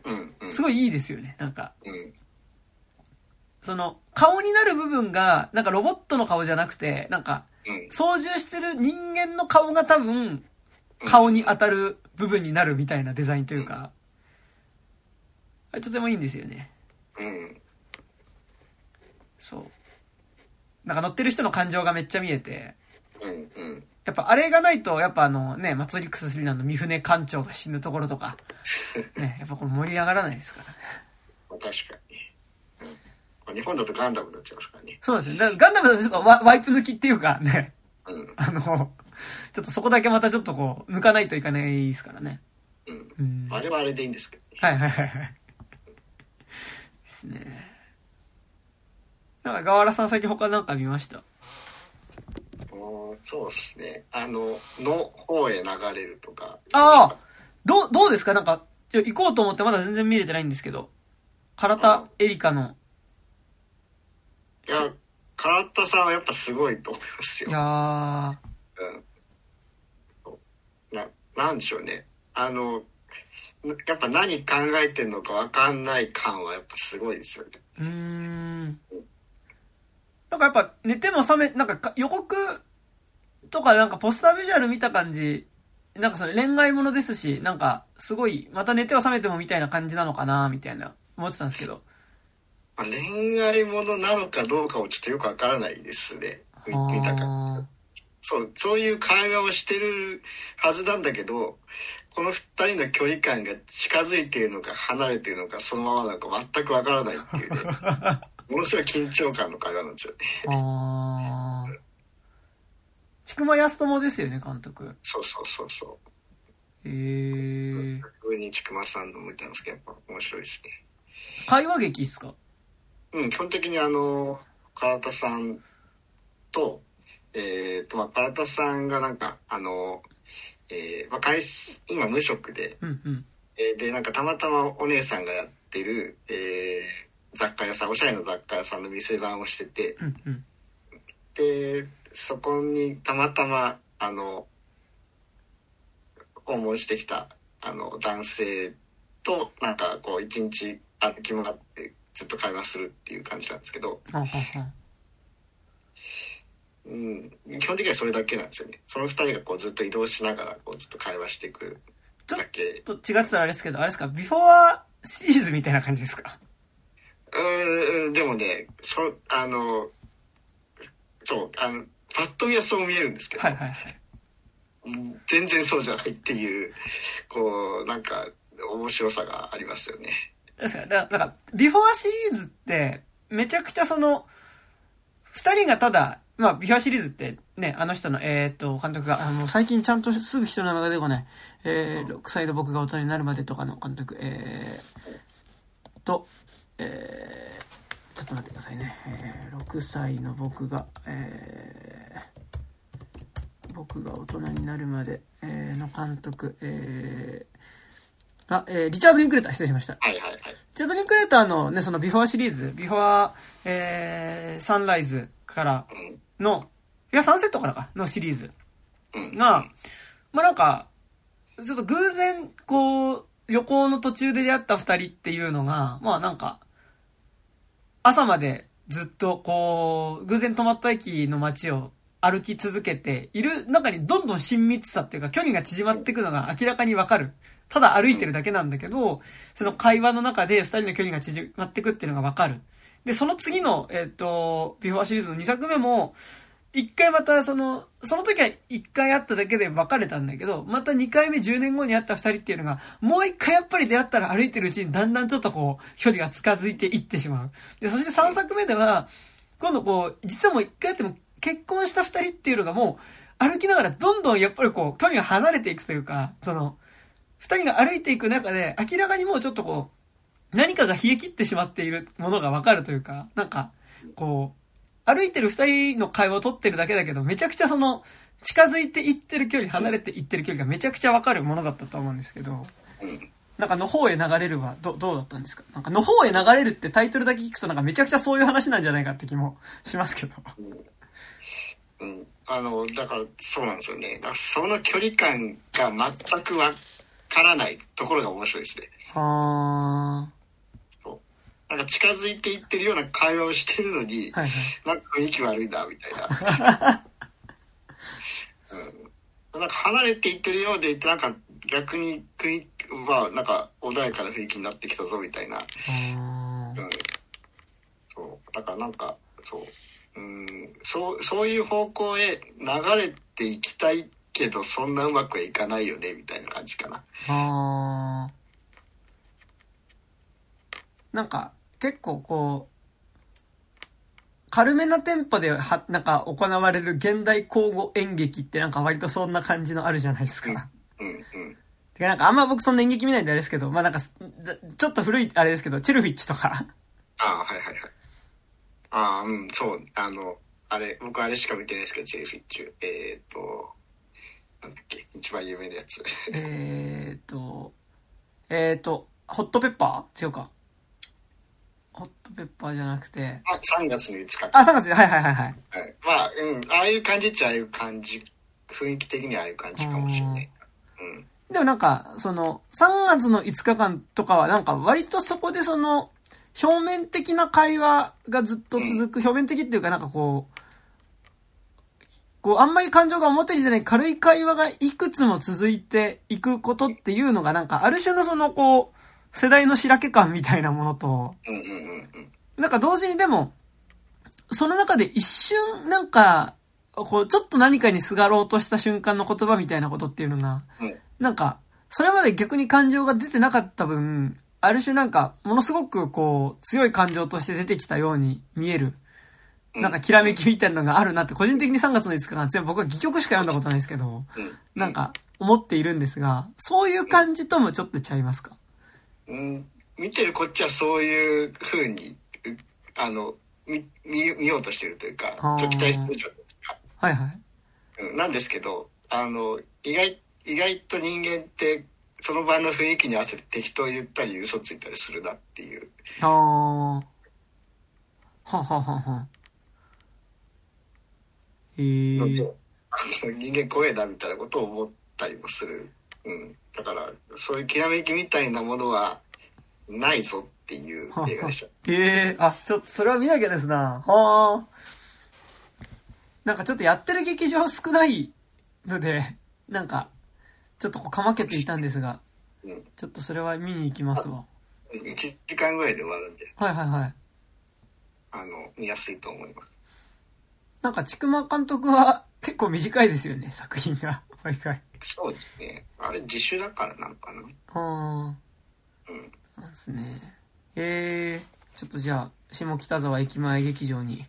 うんうん。すごいいいですよね、なんか。うん。その、顔になる部分が、なんかロボットの顔じゃなくて、なんか、操縦してる人間の顔が多分、顔に当たる部分になるみたいなデザインというか、とてもいいんですよね。うん。そう。なんか乗ってる人の感情がめっちゃ見えて、うんうん。やっぱあれがないと、やっぱあのね、マツリックス3の三船艦長が死ぬところとか、ね、やっぱこれ盛り上がらないですからね。確かに。うん、日本だとガンダムになっちゃいますからね。そうですね。だガンダムだとちょっとワワイプ抜きっていうかね、うん、あの、ちょっとそこだけまたちょっとこう、抜かないといかないですからね。うん。うん、あれはあれでいいんですけど、ね。はいはいはいはい。ですね。なんか、河原さん最近他なんか見ました？そうですね。あの、の方へ流れるとか。ああどう、どうですか？なんか、行こうと思ってまだ全然見れてないんですけど。唐田エリカの。いや、唐田さんはやっぱすごいと思いますよ。いやー。うん。な、なんでしょうね。あの、やっぱ何考えてんのか分かんない感はやっぱすごいですよね。うん。なんかやっぱ寝ても覚め、なんか予告とかなんかポスタービジュアル見た感じ、なんかそれ恋愛ものですし、なんかすごい、また寝ては覚めてもみたいな感じなのかな、みたいな思ってたんですけど。恋愛ものなのかどうかもちょっとよくわからないですね。見たか。そう、そういう会話をしてるはずなんだけど、この二人の距離感が近づいているのか離れているのかそのままなのか全くわからないっていうね。ものすごい緊張感の会話なんですよね。ああ。菊間康友ですよね、監督。そうそうそうそう。へえー。上にさんの見たんですけど、やっぱ面白いですね。会話劇ですか？うん、基本的にあの、唐田さんと、えっ、ー、と、まあ、唐田さんがなんか、あの、えー、まあ、会今無職で、うんうん、えー、で、なんかたまたまお姉さんがやってる、えー、雑貨屋さんおしゃれな雑貨屋さんの店番をしてて、うんうん、でそこにたまたまあの訪問してきたあの男性となんかこう一日歩き回ってずっと会話するっていう感じなんですけど、うん、基本的にはそれだけなんですよね。その二人がこうずっと移動しながらこうずっと会話していくだけ。ちょっと違ってたらあれですけどあれですか？ビフォーシリーズみたいな感じですか？うん、でもね、そ、あの、そう、あの、パッと見はそう見えるんですけど、はいはいはい、全然そうじゃないっていう、こう、なんか、面白さがありますよね。ですか、だから、ビフォーシリーズって、めちゃくちゃその、二人がただ、まあ、ビフォーシリーズってね、あの人の、えー、っと、監督が、あの、最近ちゃんとすぐ人の名前が出てこない、えー、6歳で僕が大人になるまでとかの監督、えー、と、えー、ちょっと待ってくださいね。えー、6歳の僕が、えー、僕が大人になるまで、えー、の監督、えー、が、えー、リチャード・リンクレーター、失礼しました。はいはいはい。リチャード・リンクレーターのね、そのビフォーシリーズ、ビフォー、えー、サンライズからの、いや、サンセットからか、のシリーズが、まあなんか、ちょっと偶然、こう、旅行の途中で出会った二人っていうのが、まあなんか、朝までずっとこう、偶然止まった駅の街を歩き続けている中にどんどん親密さっていうか距離が縮まっていくのが明らかにわかる。ただ歩いてるだけなんだけど、その会話の中で二人の距離が縮まっていくっていうのがわかる。で、その次の、えっ、ー、と、ビフォーシリーズの2作目も、一回またその、その時は一回会っただけで別れたんだけど、また二回目10年後に会った二人っていうのが、もう一回やっぱり出会ったら歩いてるうちにだんだんちょっとこう、距離が近づいていってしまう。で、そして3作目では、今度こう、実はもう一回会っても結婚した二人っていうのがもう、歩きながらどんどんやっぱりこう、距離が離れていくというか、その、二人が歩いていく中で、明らかにもうちょっとこう、何かが冷え切ってしまっているものがわかるというか、なんか、こう、歩いてる二人の会話を取ってるだけだけど、めちゃくちゃその、近づいていってる距離、離れていってる距離がめちゃくちゃわかるものだったと思うんですけど、なんか、の方へ流れるは、ど、どうだったんですか？なんか、の方へ流れるってタイトルだけ聞くとなんかめちゃくちゃそういう話なんじゃないかって気もしますけど。うん。あの、だから、そうなんですよね。その距離感が全くわからないところが面白いですね。はー。なんか近づいていってるような会話をしてるのに、はいはい、なんか雰囲気悪いな、みたいな。うん、なんか離れていってるようでいて、なんか逆に雰囲気、まあなんか穏やかな雰囲気になってきたぞ、みたいな。うん、そうだからなんか、そう。うん、そう、そういう方向へ流れていきたいけど、そんなうまくはいかないよね、みたいな感じかな。あなんか、結構こう、軽めなテンポでは、なんか行われる現代交互演劇ってなんか割とそんな感じのあるじゃないですか。うん、うん、てかなんかあんま僕そんな演劇見ないんであれですけど、まあなんか、ちょっと古いあれですけど、チェルフィッチとか。ああ、はいはいはい。ああ、うん、そう、あの、あれ、僕あれしか見てないですけど、チェルフィッチ。えー、っと、なんだっけ、一番有名なやつ。えっと、えー、っと、ホットペッパー？違うか。ホットペッパーじゃなくて。あ、3月の5日。あ、3月はいはいはいはい。はい、まあ、うん、ああいう感じっちゃああいう感じ。雰囲気的にはああいう感じかもしれない。うん。でもなんか、その、3月の5日間とかはなんか割とそこでその、表面的な会話がずっと続く、うん、表面的っていうかなんかこう、こう、あんまり感情が表に出ない軽い会話がいくつも続いていくことっていうのがなんか、ある種のそのこう、世代の白け感みたいなものと、なんか同時にでも、その中で一瞬なんか、こう、ちょっと何かにすがろうとした瞬間の言葉みたいなことっていうのが、なんか、それまで逆に感情が出てなかった分、ある種なんか、ものすごくこう、強い感情として出てきたように見える。なんか、きらめきみたいなのがあるなって、個人的に3月の5日間、全部僕は戯曲しか読んだことないですけど、なんか、思っているんですが、そういう感じともちょっとちゃいますか？うん、見てるこっちはそういうふうにあの見見見ようとしてるというかちょ期待してるじゃないですか。はいはい、なんですけどあの意外意外と人間ってその場の雰囲気に合わせて適当言ったり嘘ついたりするなっていう。ああ。はははは。へえ。人間怖えなみたいなことを思ったりもする。うん。だから、そういうきらめきみたいなものはないぞっていう映画でした。ええー、あ、ちょっとそれは見なきゃですな。はあ。なんかちょっとやってる劇場少ないので、なんか、ちょっとかまけていたんですが、うん、ちょっとそれは見に行きますわ。1時間ぐらいで終わるんで。はいはいはい。あの、見やすいと思います。なんか、ちくま監督は結構短いですよね、作品が。毎回。そうですね。あれ自主だからなんかな。ああ。うん。なんですね。えー、ちょっとじゃあ、下北沢駅前劇場に、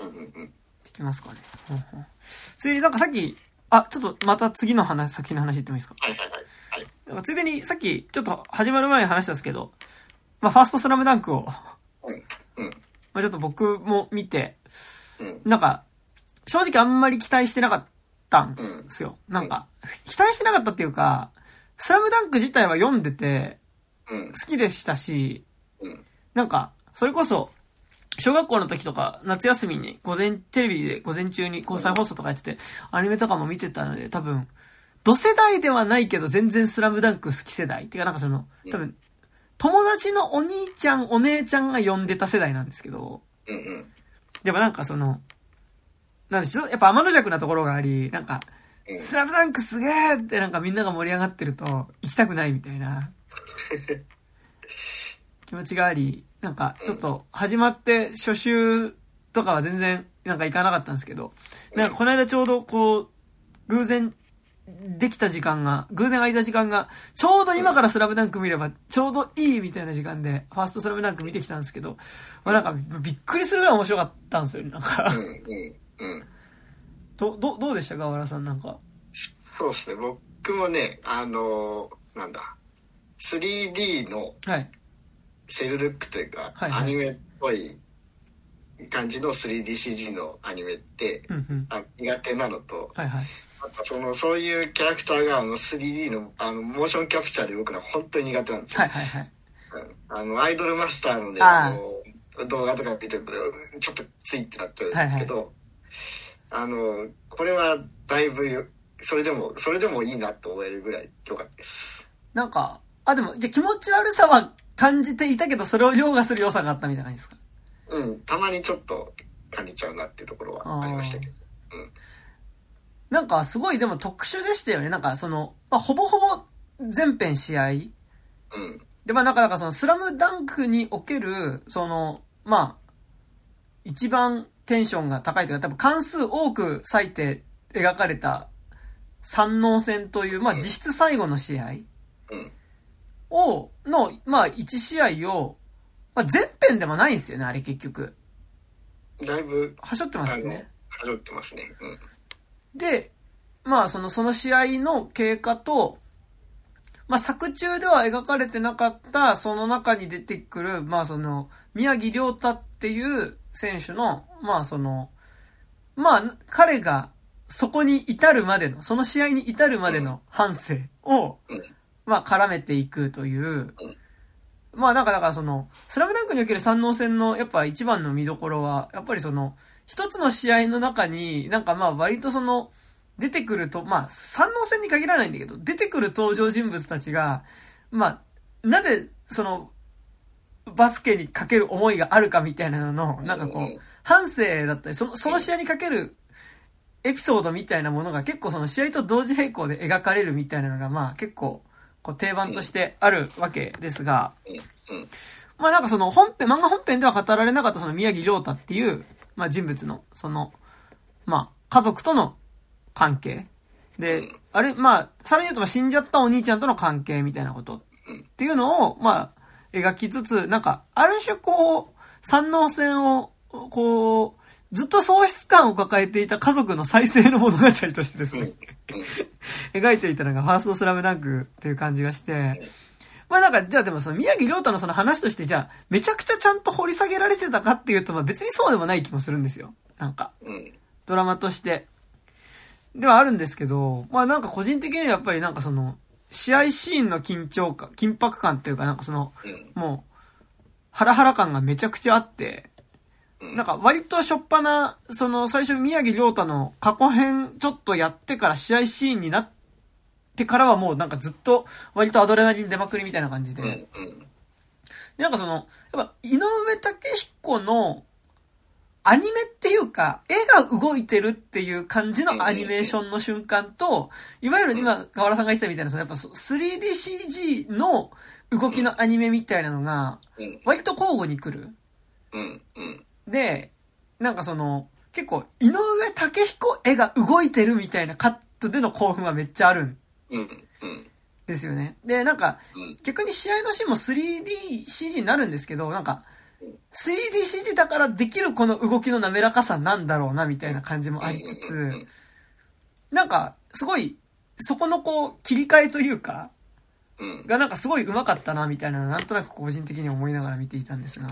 うんうんうん。できますかね。ほんほん。ついでなんかさっき、あ、ちょっとまた次の話、先の話言ってもいいですか？はいはいはい。はい、ついでに、さっき、ちょっと始まる前に話したんですけど、まあ、ファーストスラムダンクをうん。うん。まあ、ちょっと僕も見て、うん。なんか、正直あんまり期待してなかったんですよ。うん、なんか、期待してなかったっていうか、スラムダンク自体は読んでて、好きでしたし、なんか、それこそ、小学校の時とか、夏休みに、午前、テレビで午前中に交際放送とかやってて、アニメとかも見てたので、多分、同世代ではないけど、全然スラムダンク好き世代。っていうか、なんかその、多分、友達のお兄ちゃん、お姉ちゃんが呼んでた世代なんですけど、でもなんかその、なんでしょやっぱ天の弱なところがあり、なんか、スラムダンクすげえってなんかみんなが盛り上がってると、行きたくないみたいな、気持ちがあり、なんかちょっと始まって初週とかは全然なんか行かなかったんですけど、なんかこの間ちょうどこう、偶然できた時間が、偶然空いた時間が、ちょうど今からスラムダンク見れば、ちょうどいいみたいな時間で、ファーストスラムダンク見てきたんですけど、なんかびっくりするぐらい面白かったんですよ、なんか。うん、うん、うん。ど、ど、どうでした？か、原さんなんか。そうですね、僕もね、あのー、なんだ、3D の、セルルックというか、はいはい、アニメっぽい感じの 3DCG のアニメって、うんうん、あ苦手なのと、はいはい、そのそういうキャラクターがあの 3D のあのモーションキャプチャーで動くのは本当に苦手なんですよ。はいはいはい、あのアイドルマスターのねあの動画とか見てくるちょっとついてなっちゃうんですけど、はいはい、あのこれはだいぶそれでもそれでもいいなと思えるぐらい良かったです。なんかあでもじゃ気持ち悪さは感じていたけどそれを凌駕する良さがあったみたいな感じですか？うんたまにちょっと感じちゃうなっていうところはありましたけど。うんなんかすごいでも特殊でしたよね。なんかその、まあ、ほぼほぼ全編試合。うん。で、まあなんか、なんかそのスラムダンクにおける、その、まあ、一番テンションが高いというか、多分関数多く割いて描かれた三能戦という、まあ実質最後の試合を、の、まあ1試合を、まあ全編でもないんですよね、あれ結局。だいぶ。はしょってますよね。はしょってますね。うん。で、まあその、その試合の経過と、まあ作中では描かれてなかった、その中に出てくる、まあその、宮城亮太っていう選手の、まあその、まあ彼がそこに至るまでの、その試合に至るまでの反省を、まあ絡めていくという、まあなんかだからその、スラムダンクにおける三能戦のやっぱ一番の見どころは、やっぱりその、一つの試合の中に、なんかまあ割とその、出てくると、まあ、三能戦に限らないんだけど、出てくる登場人物たちが、まあ、なぜ、その、バスケにかける思いがあるかみたいなのの、なんかこう、反省だったり、その、その試合にかけるエピソードみたいなものが結構その試合と同時並行で描かれるみたいなのが、まあ結構、こう定番としてあるわけですが、まあなんかその本編、漫画本編では語られなかったその宮城亮太っていう、まあ人物の、その、まあ家族との関係。で、あれ、まあ、さらに言うと死んじゃったお兄ちゃんとの関係みたいなことっていうのを、まあ、描きつつ、なんか、ある種こう、三能線を、こう、ずっと喪失感を抱えていた家族の再生の物語としてですね 描いていたのがファーストスラムダンクっていう感じがして、まあなんか、じゃあでもその宮城亮太のその話としてじゃあ、めちゃくちゃちゃんと掘り下げられてたかっていうと、まあ別にそうでもない気もするんですよ。なんか。ドラマとして。ではあるんですけど、まあなんか個人的にはやっぱりなんかその、試合シーンの緊張感、緊迫感っていうかなんかその、もう、ハラハラ感がめちゃくちゃあって、なんか割としょっぱな、その最初宮城亮太の過去編ちょっとやってから試合シーンになってからはもうなんかずっと割とアドレナリン出まくりみたいな感じで。で、なんかその、やっぱ井上武彦のアニメっていうか、絵が動いてるっていう感じのアニメーションの瞬間と、いわゆる今、河原さんが言ってたみたいな、そのやっぱ 3DCG の動きのアニメみたいなのが、割と交互に来る。で、なんかその、結構、井上武彦絵が動いてるみたいなカットでの興奮はめっちゃあるん。ですよね。で、なんか、逆に試合のシーンも 3DCG になるんですけど、なんか、3DCG だからできるこの動きの滑らかさなんだろうな、みたいな感じもありつつ、なんか、すごい、そこのこう、切り替えというか、がなんかすごい上手かったな、みたいななんとなく個人的に思いながら見ていたんですが。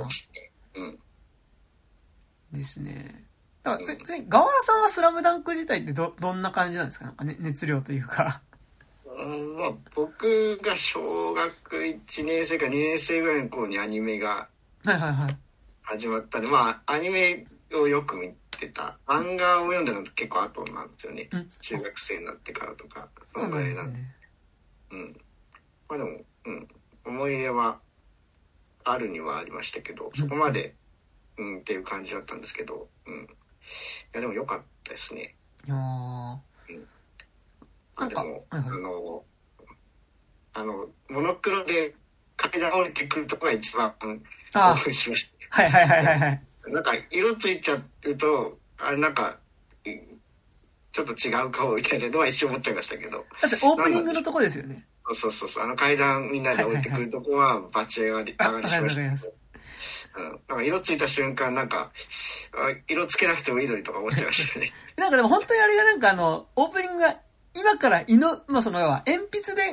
ですね。だから、ぜ、ぜ、ガワラさんはスラムダンク自体ってど、どんな感じなんですか？なんかね、熱量というか。うん、まあ、僕が小学1年生か2年生ぐらいの頃にアニメがはいはいはい。始まったんで、まあ、アニメをよく見てた。漫画を読んだの結構後なんですよね。うん、中学生になってからとか、そのぐらいなんで。うん。まあでも、うん。思い入れはあるにはありましたけど、そこまで、うん、っていう感じだったんですけど、うん。いや、でも良かったですね。いやうん。あ、でも、あの、あの、モノクロで階段降りてくるとこが一番、興奮しました。はいはいはいはいはい。なんか、色ついちゃうと、あれなんか、ちょっと違う顔みたいなのは一瞬思っちゃいましたけど。オープニングのとこですよね。そうそうそう。あの階段みんなで降りてくるとこはバチ上がり、上がりしました。うん、なんか色ついた瞬間なんか色つけなくてもいいのにとか思っちゃいましたね なんかでも本当にあれがなんかあのオープニングが今から犬、まあ、その要は、鉛筆で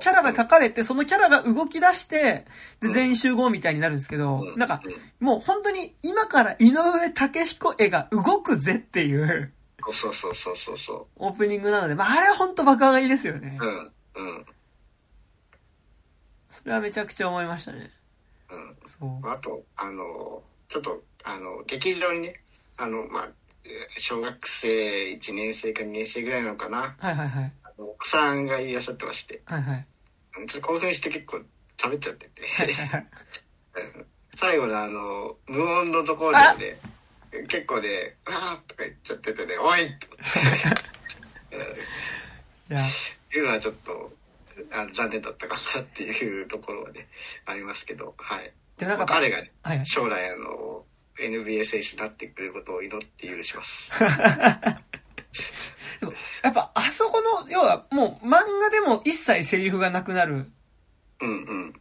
キャラが描かれて、そのキャラが動き出して、で、全員集合みたいになるんですけど、なんか、もう本当に今から井上武彦絵が動くぜっていう、そうそうそうそうそう。オープニングなので、まあ、あれは本当爆上がりですよね。うん、うん。それはめちゃくちゃ思いましたね。うん。そう。あと、あの、ちょっと、あの、劇場にね、あの、まあ、小学生1年生か2年生ぐらいなのかな。はいはいはい。奥さんがいらっしゃってまして。はいはい。ちょっと興奮して結構食べちゃってて。最後のあの、無音のところで、ね、結構ね、あーとか言っちゃっててね、おいと。いや。いうのはちょっと、あの残念だったかなっていうところはね、ありますけど、はい。で、なんか、彼がね、はい、将来あの、NBA 選手になってくれることを祈って許します。やっぱあそこの、要はもう漫画でも一切セリフがなくなる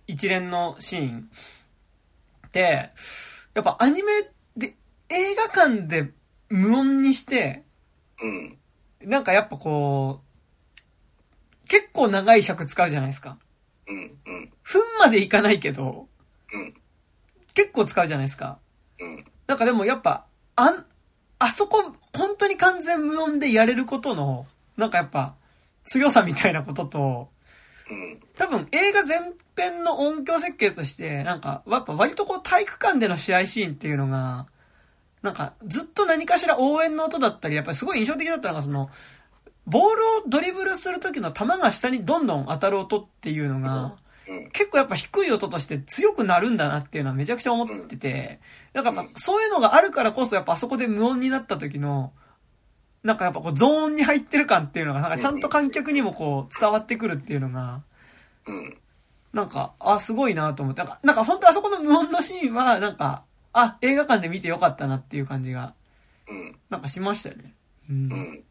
一連のシーンで、やっぱアニメで映画館で無音にして、うん、なんかやっぱこう、結構長い尺使うじゃないですか。うんうん、分までいかないけど、うん、結構使うじゃないですか。うん。なんかでもやっぱ、あん、あそこ、本当に完全無音でやれることの、なんかやっぱ、強さみたいなことと、多分映画全編の音響設計として、なんか、やっぱ割とこう体育館での試合シーンっていうのが、なんかずっと何かしら応援の音だったり、やっぱりすごい印象的だったのがその、ボールをドリブルする時の球が下にどんどん当たる音っていうのが、結構やっぱ低い音として強くなるんだなっていうのはめちゃくちゃ思ってて、なんかやっぱそういうのがあるからこそやっぱあそこで無音になった時の、なんかやっぱこうゾーンに入ってる感っていうのが、なんかちゃんと観客にもこう伝わってくるっていうのが、なんか、あ、すごいなと思って、なんか、なんか本当あそこの無音のシーンは、なんか、あ、映画館で見てよかったなっていう感じが、なんかしましたよね。うん。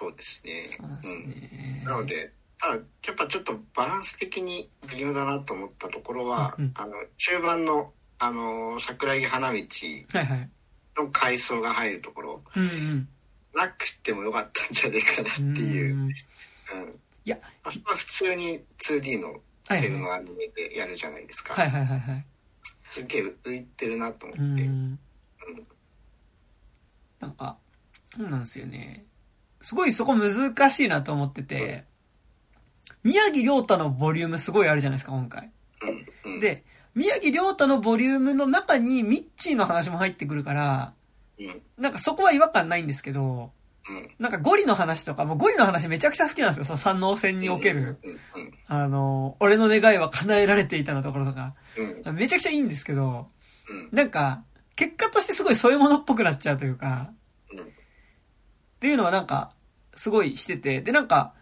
そうですね。そうですね。なので、ただ、やっぱちょっとバランス的に微妙だなと思ったところは、うんうん、あの、中盤の、あの、桜木花道の階層が入るところ、はいはい、うんうん、なくてもよかったんじゃねえかなっていう。うん、うん、いや、あそこは普通に 2D のセルのアニメでやるじゃないですか。はいはいはいはい。すげえ浮いてるなと思って。うん、なんか、そうなんですよね。すごいそこ難しいなと思ってて、宮城亮太のボリュームすごいあるじゃないですか、今回。で、宮城亮太のボリュームの中にミッチーの話も入ってくるから、なんかそこは違和感ないんですけど、なんかゴリの話とか、もうゴリの話めちゃくちゃ好きなんですよ、その三能戦における。あの、俺の願いは叶えられていたのところとか、めちゃくちゃいいんですけど、なんか、結果としてすごいそういうものっぽくなっちゃうというか、っていうのはなんか、すごいしてて、でなんか、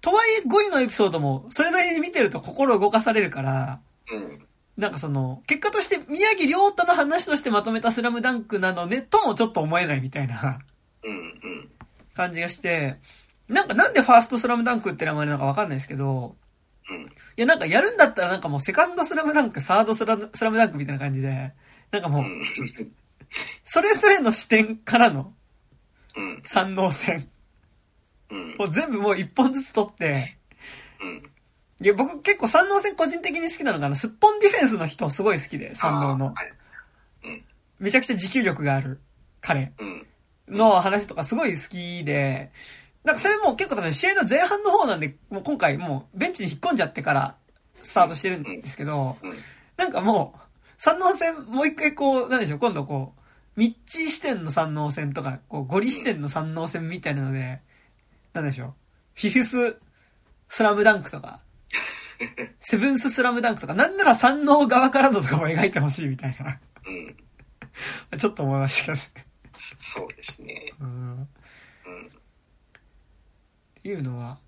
とはいえ5位のエピソードも、それなりに見てると心動かされるから、うん、なんかその、結果として宮城亮太の話としてまとめたスラムダンクなのね、ともちょっと思えないみたいな。感じがして、なんかなんでファーストスラムダンクって名前なのかわかんないですけど、うん、いやなんかやるんだったらなんかもうセカンドスラムダンク、サードスラスラムダンクみたいな感じで、なんかもう、それぞれの視点からの三能戦。もう全部もう一本ずつ取って、いや、僕結構三能戦個人的に好きなのが、あの、すっぽんディフェンスの人すごい好きで、三能の。めちゃくちゃ持久力がある彼。の話とかすごい好きで、なんかそれも結構多分試合の前半の方なんで、もう今回もうベンチに引っ込んじゃってからスタートしてるんですけど、なんかもう、三能戦もう一回こう、なんでしょう、今度こう、ミッチー視点の三能線とか、こう、ゴリ視点の三能線みたいなので、なんでしょう。フィフススラムダンクとか、セブンススラムダンクとか、なんなら三能側からのとかも描いてほしいみたいな。うん。ちょっと思いましたけどね。そうですね。うん。うん。っていうのは、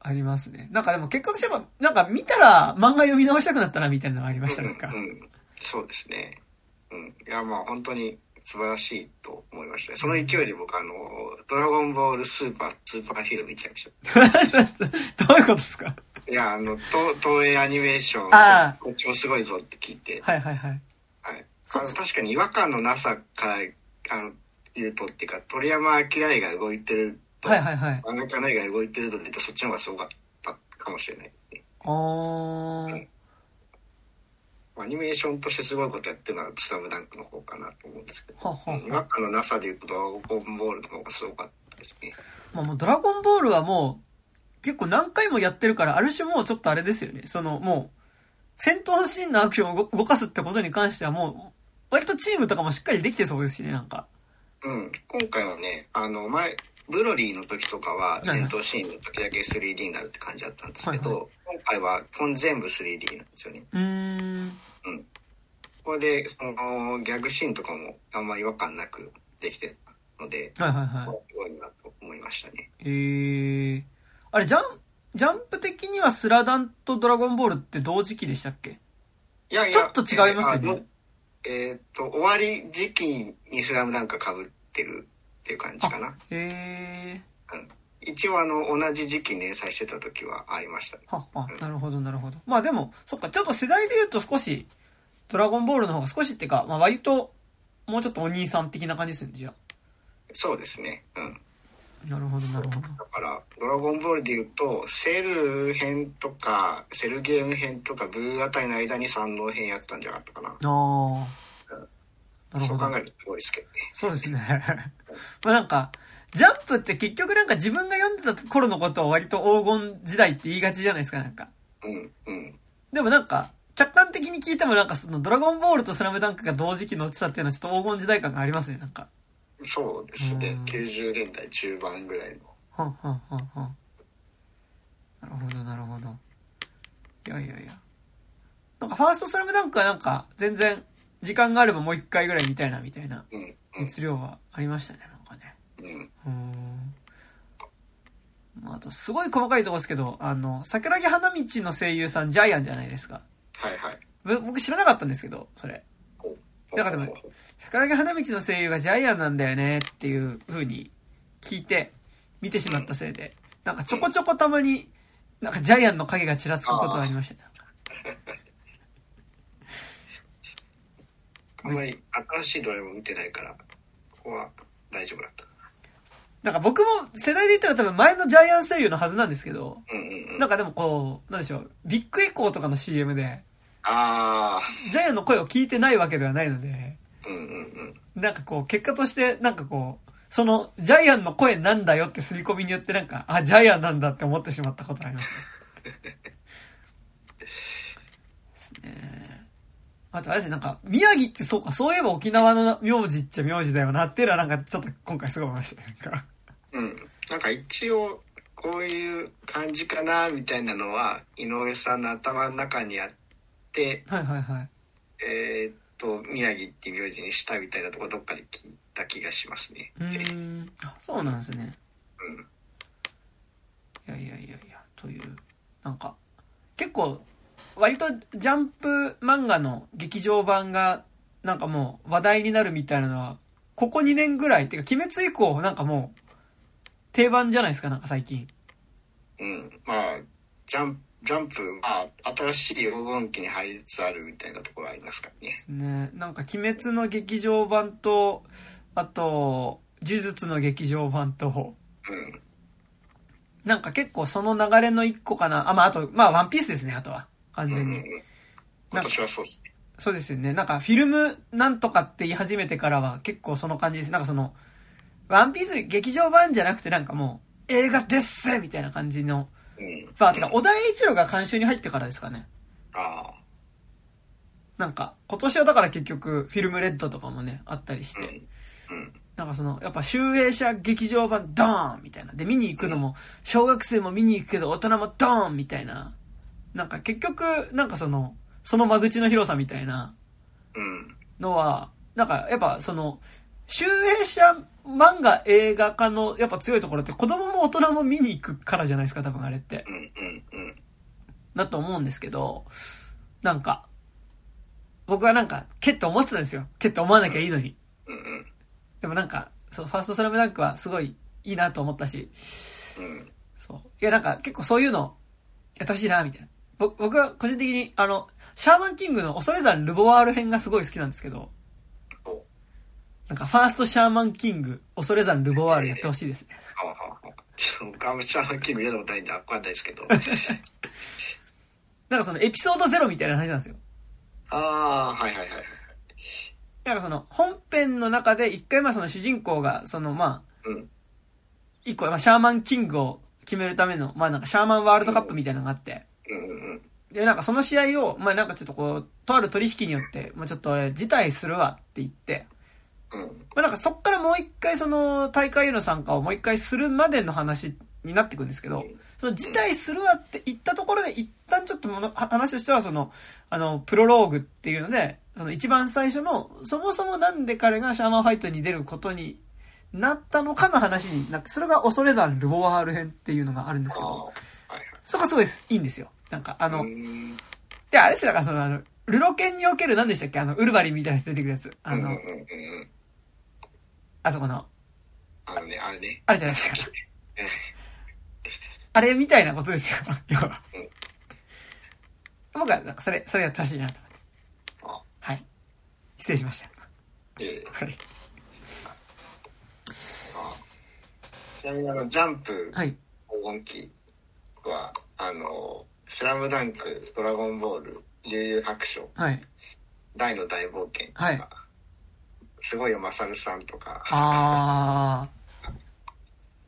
ありますね。なんかでも結果としては、なんか見たら漫画読み直したくなったなみたいなのがありました、なんか。うん、そうですね。うん。いや、まあ本当に素晴らしいと思いましたその勢いで僕あの、ドラゴンボールスーパー、スーパーヒーロー見ちゃいました。どういうことですか？いや、あの、東東映アニメーション、あこっちもすごいぞって聞いて。はいはいはい。はい。あの確かに違和感のなさから、あの、言うとっていうか、鳥山明が動いてると、はいはいはい。漫画家のが動いてると言うと、そっちの方がすごかったかもしれない、ね。あー。うんアニメーションとしてすごいことやってるのは「スラムダンクの方かなと思うんですけどはは違和感のなさでいうと「ドラゴンボール」の方がすごかったですね。まあもうドラゴンボールはもう結構何回もやってるからある種もうちょっとあれですよね。そのもう戦闘シーンのアクションを動かすってことに関してはもう割とチームとかもしっかりできてそうですしね、なんか。うん。今回はね、あの前、ブロリーの時とかは戦闘シーンの時だけ 3D になるって感じだったんですけど、はいはい、今回はこの全部 3D なんですよね。うん。うん。これで、その、ギャグシーンとかもあんま違和感なくできてたので、はいはいはい。すごいなと思いましたね。えー。あれ、ジャン、ジャンプ的にはスラダンとドラゴンボールって同時期でしたっけ？いやいや。ちょっと違いますよね。えー、っと、終わり時期にスラムダンク被ってるっていう感じかな。へえ。うん。一応あの、同じ時期連載してた時はありました、ね。はは、うん、なるほどなるほど。まあでも、そっか、ちょっと世代で言うと少し、ドラゴンボールの方が少しっていうか、まあ割と、もうちょっとお兄さん的な感じですよね、じゃあ。そうですね。うん。なるほど、なるほど。だから、ドラゴンボールで言うと、セル編とか、セルゲーム編とか、ブーあたりの間に三能編やってたんじゃなかったかな。ああ。なるほど。そう考えるとすごいですけどね。そうですね。まあなんか、ジャンプって結局なんか自分が読んでた頃のことを割と黄金時代って言いがちじゃないですか、なんか。うん、うん。でもなんか、客観的に聞いてもなんかそのドラゴンボールとスラムダンクが同時期の落ちたっていうのはちょっと黄金時代感がありますね、なんか。そうですね。90年代中盤ぐらいの。はんはんはんはん。なるほど、なるほど。いやいやいや。なんかファーストスラムダンクはなんか全然時間があればもう一回ぐらい見たいなみたいな熱量はありましたね、なんかね。うん。うん。あと、すごい細かいとこですけど、あの、桜木花道の声優さんジャイアンじゃないですか。はいはい。僕知らなかったんですけど、それ。だからでも、桜木花道の声優がジャイアンなんだよねっていう風に聞いて見てしまったせいで、なんかちょこちょこたまに、なんかジャイアンの影がちらつくことがありましたね。あんまり新しいドラえもん見てないから、ここは大丈夫だった。なんか僕も世代で言ったら多分前のジャイアン声優のはずなんですけど、うんうんうん、なんかでもこう、なんでしょう、ビッグエコーとかの CM で、あジャイアンの声を聞いてないわけではないので、うんうんうん、なんかこう、結果として、なんかこう、その、ジャイアンの声なんだよって刷り込みによってなんか、あ、ジャイアンなんだって思ってしまったことありますね。ですね。あとあれですね、なんか、宮城ってそうか、そういえば沖縄の名字っちゃ名字だよなっていうのはなんかちょっと今回すごい思いましたね。なんか。うん。なんか一応、こういう感じかな、みたいなのは、井上さんの頭の中にあって、はいはいはい。えー、っと、宮城って名字にしたみたいなとこどっかで聞いた気がしますね。うん。あ、そうなんですね。うん。いやいやいやいや、という、なんか、結構、割とジャンプ漫画の劇場版が、なんかもう話題になるみたいなのは、ここ2年ぐらい、てか、鬼滅以降、なんかもう、定番じゃないですか、なんか最近。うん。まあ、ジャンプ、ジャンプ、まあ、新しい黄金期に入りつつあるみたいなところありますからね。ね。なんか、鬼滅の劇場版と、あと、呪術の劇場版と、うん。なんか結構その流れの一個かな。あ、まあ、あと、まあ、ワンピースですね、あとは。完全に。うんうん今年はそうですね。そうですよね。なんか、フィルムなんとかって言い始めてからは結構その感じです。なんかその、ワンピース劇場版じゃなくてなんかもう、映画ですみたいな感じの。うん。まあ、てか、小田栄一郎が監修に入ってからですかね。ああ。なんか、今年はだから結局、フィルムレッドとかもね、あったりして。うん。うん、なんかその、やっぱ集英社劇場版ドーンみたいな。で、見に行くのも、小学生も見に行くけど、大人もドーンみたいな。なんか結局、なんかその、その間口の広さみたいなのは、なんかやっぱその、集英社漫画映画化のやっぱ強いところって子供も大人も見に行くからじゃないですか、多分あれって。だと思うんですけど、なんか、僕はなんか、けって思ってたんですよ。けって思わなきゃいいのに。うんうん。でもなんか、そう、ファーストスラムダンクはすごいいいなと思ったし、うん。そう。いやなんか結構そういうの、やってほしいな、みたいな。ぼ僕は個人的に、あの、シャーマンキングの恐山ルボワール編がすごい好きなんですけど、おなんかファーストシャーマンキング、恐山ルボワールやってほしいですね。はあんまりシャーマンキング見たことないんでわかんないですけど。なんかそのエピソードゼロみたいな話なんですよ。ああ、はいはいはいはい。なんかその本編の中で一回まあその主人公がそのまあ、うん。一個まあシャーマンキングを決めるためのまあなんかシャーマンワールドカップみたいなのがあって。でなんかその試合をまあなんかちょっとこう、とある取引によって、まあちょっと俺辞退するわって言って、うん。まあなんかそっからもう一回その大会への参加をもう一回するまでの話になっていくんですけど、その辞退するわって言ったところで一旦ちょっとものは話としてはその、あの、プロローグっていうので、その一番最初の、そもそもなんで彼がシャーマンファイトに出ることになったのかの話になって、それが恐山ルボワール編っていうのがあるんですけど。そこがすごいいいんですよ。なんかあの、で、あれですよ、だからそのあの、ルロケンにおける何でしたっけ？あの、ウルヴァリンみたいな人出てくるやつ。あの。あそこの、あのね、あれね。あるじゃないですか。うんあれみたいなことですよ、要はうん。僕は、なんかそれ、それやってほしいなと思って。あはい。失礼しました。ええはい。ちなみにあの、ジャンプはい。黄金期は、あの、スラムダンク、ドラゴンボール、悠々白書、はい。大の大冒険とか、はいすごいよまさるさんとか、あ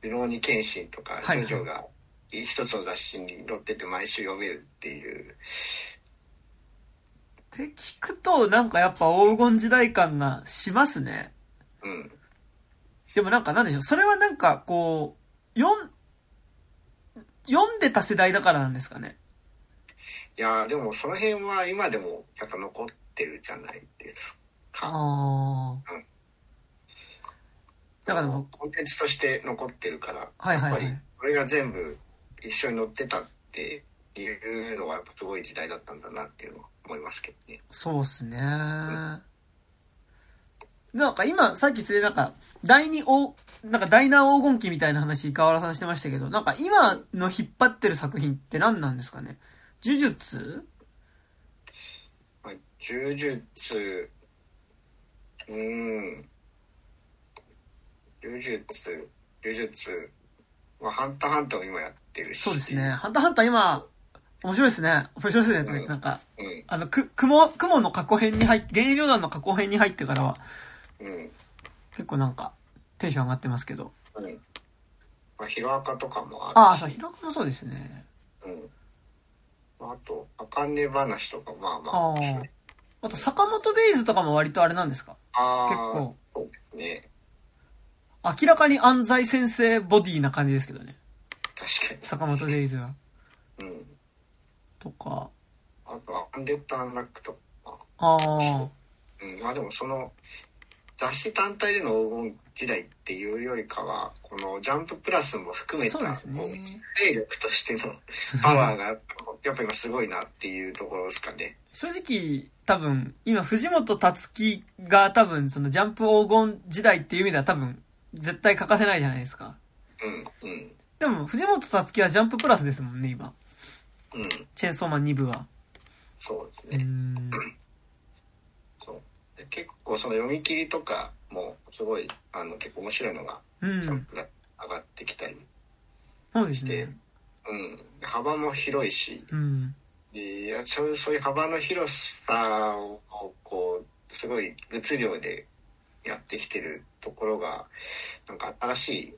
ルローニケンシンとか、はいジョジョが一つの雑誌に載ってて毎週読めるっていう、ー。って聞くと、なんかやっぱ黄金時代感がしますね。うん。でもなんかなんでしょう、それはなんかこう、読ん、読んでた世代だからなんですかね。いやーでもその辺は今でもやっぱ残ってるじゃないですか。ああ。だからもコンテンツとして残ってるから、はいはいはいやっぱりこれが全部一緒に載ってたっていうのはやっぱすごい時代だったんだなっていうのは思いますけどね。そうっすね。なんか今、さっきついでなんか、第二黄、なんか第七黄金期みたいな話、河原さんしてましたけど、なんか今の引っ張ってる作品って何なんですかね？呪術？まあ、呪術、うーん、呪術、呪術、まあ、ハンターハンターも今やってるし。そうですね。。ハンターハンター今、面白いですね。面白いですね。うんなんか、うん、あの、く、雲、雲の過去編に入って、幻影旅団の過去編に入ってからは、うん、結構なんか、テンション上がってますけど。うん。まあ、ヒロアカとかもあるし。ああ、そう、ヒロアカもそうですね。うん。まああと、あかんね話とか、まあまあ。ああ。あと、坂本デイズとかも割とあれなんですか？あー結構。そうですね。明らかに安西先生ボディな感じですけどね。確か坂本デイズは。に。うん。とか。あと、アンデッド・アンラックとか。ああ。うん。まあでも、その、雑誌単体での黄金時代っていうよりかは、このジャンププラスも含めた、こう勢力としてのパワーが、やっぱ今すごいなっていうところですかね。正直、多分、今、藤本達樹が多分、そのジャンプ黄金時代っていう意味では多分、絶対欠かせないじゃないですか。うん、うん、でも、藤本達樹はジャンププラスですもんね、今。うん。チェーンソーマン2部は。そうですね。うーん。結構その読み切りとかもすごいあの結構面白いのがうん。ジャンプが上がってきたり、そうですでね。うん、幅も広いしうん。でいやそういうそういう幅の広さをこうすごい物量でやってきてるところがなんか新しい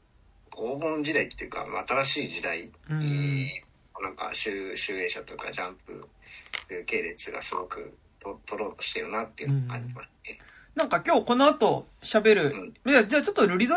黄金時代っていうか、まあ、新しい時代うん。に、なんか集集英社とかジャンプ系列がすごくと取ろうとしてるなっていうのを感じますね。なんか今日この後喋る、いやじゃあちょっとルリゾ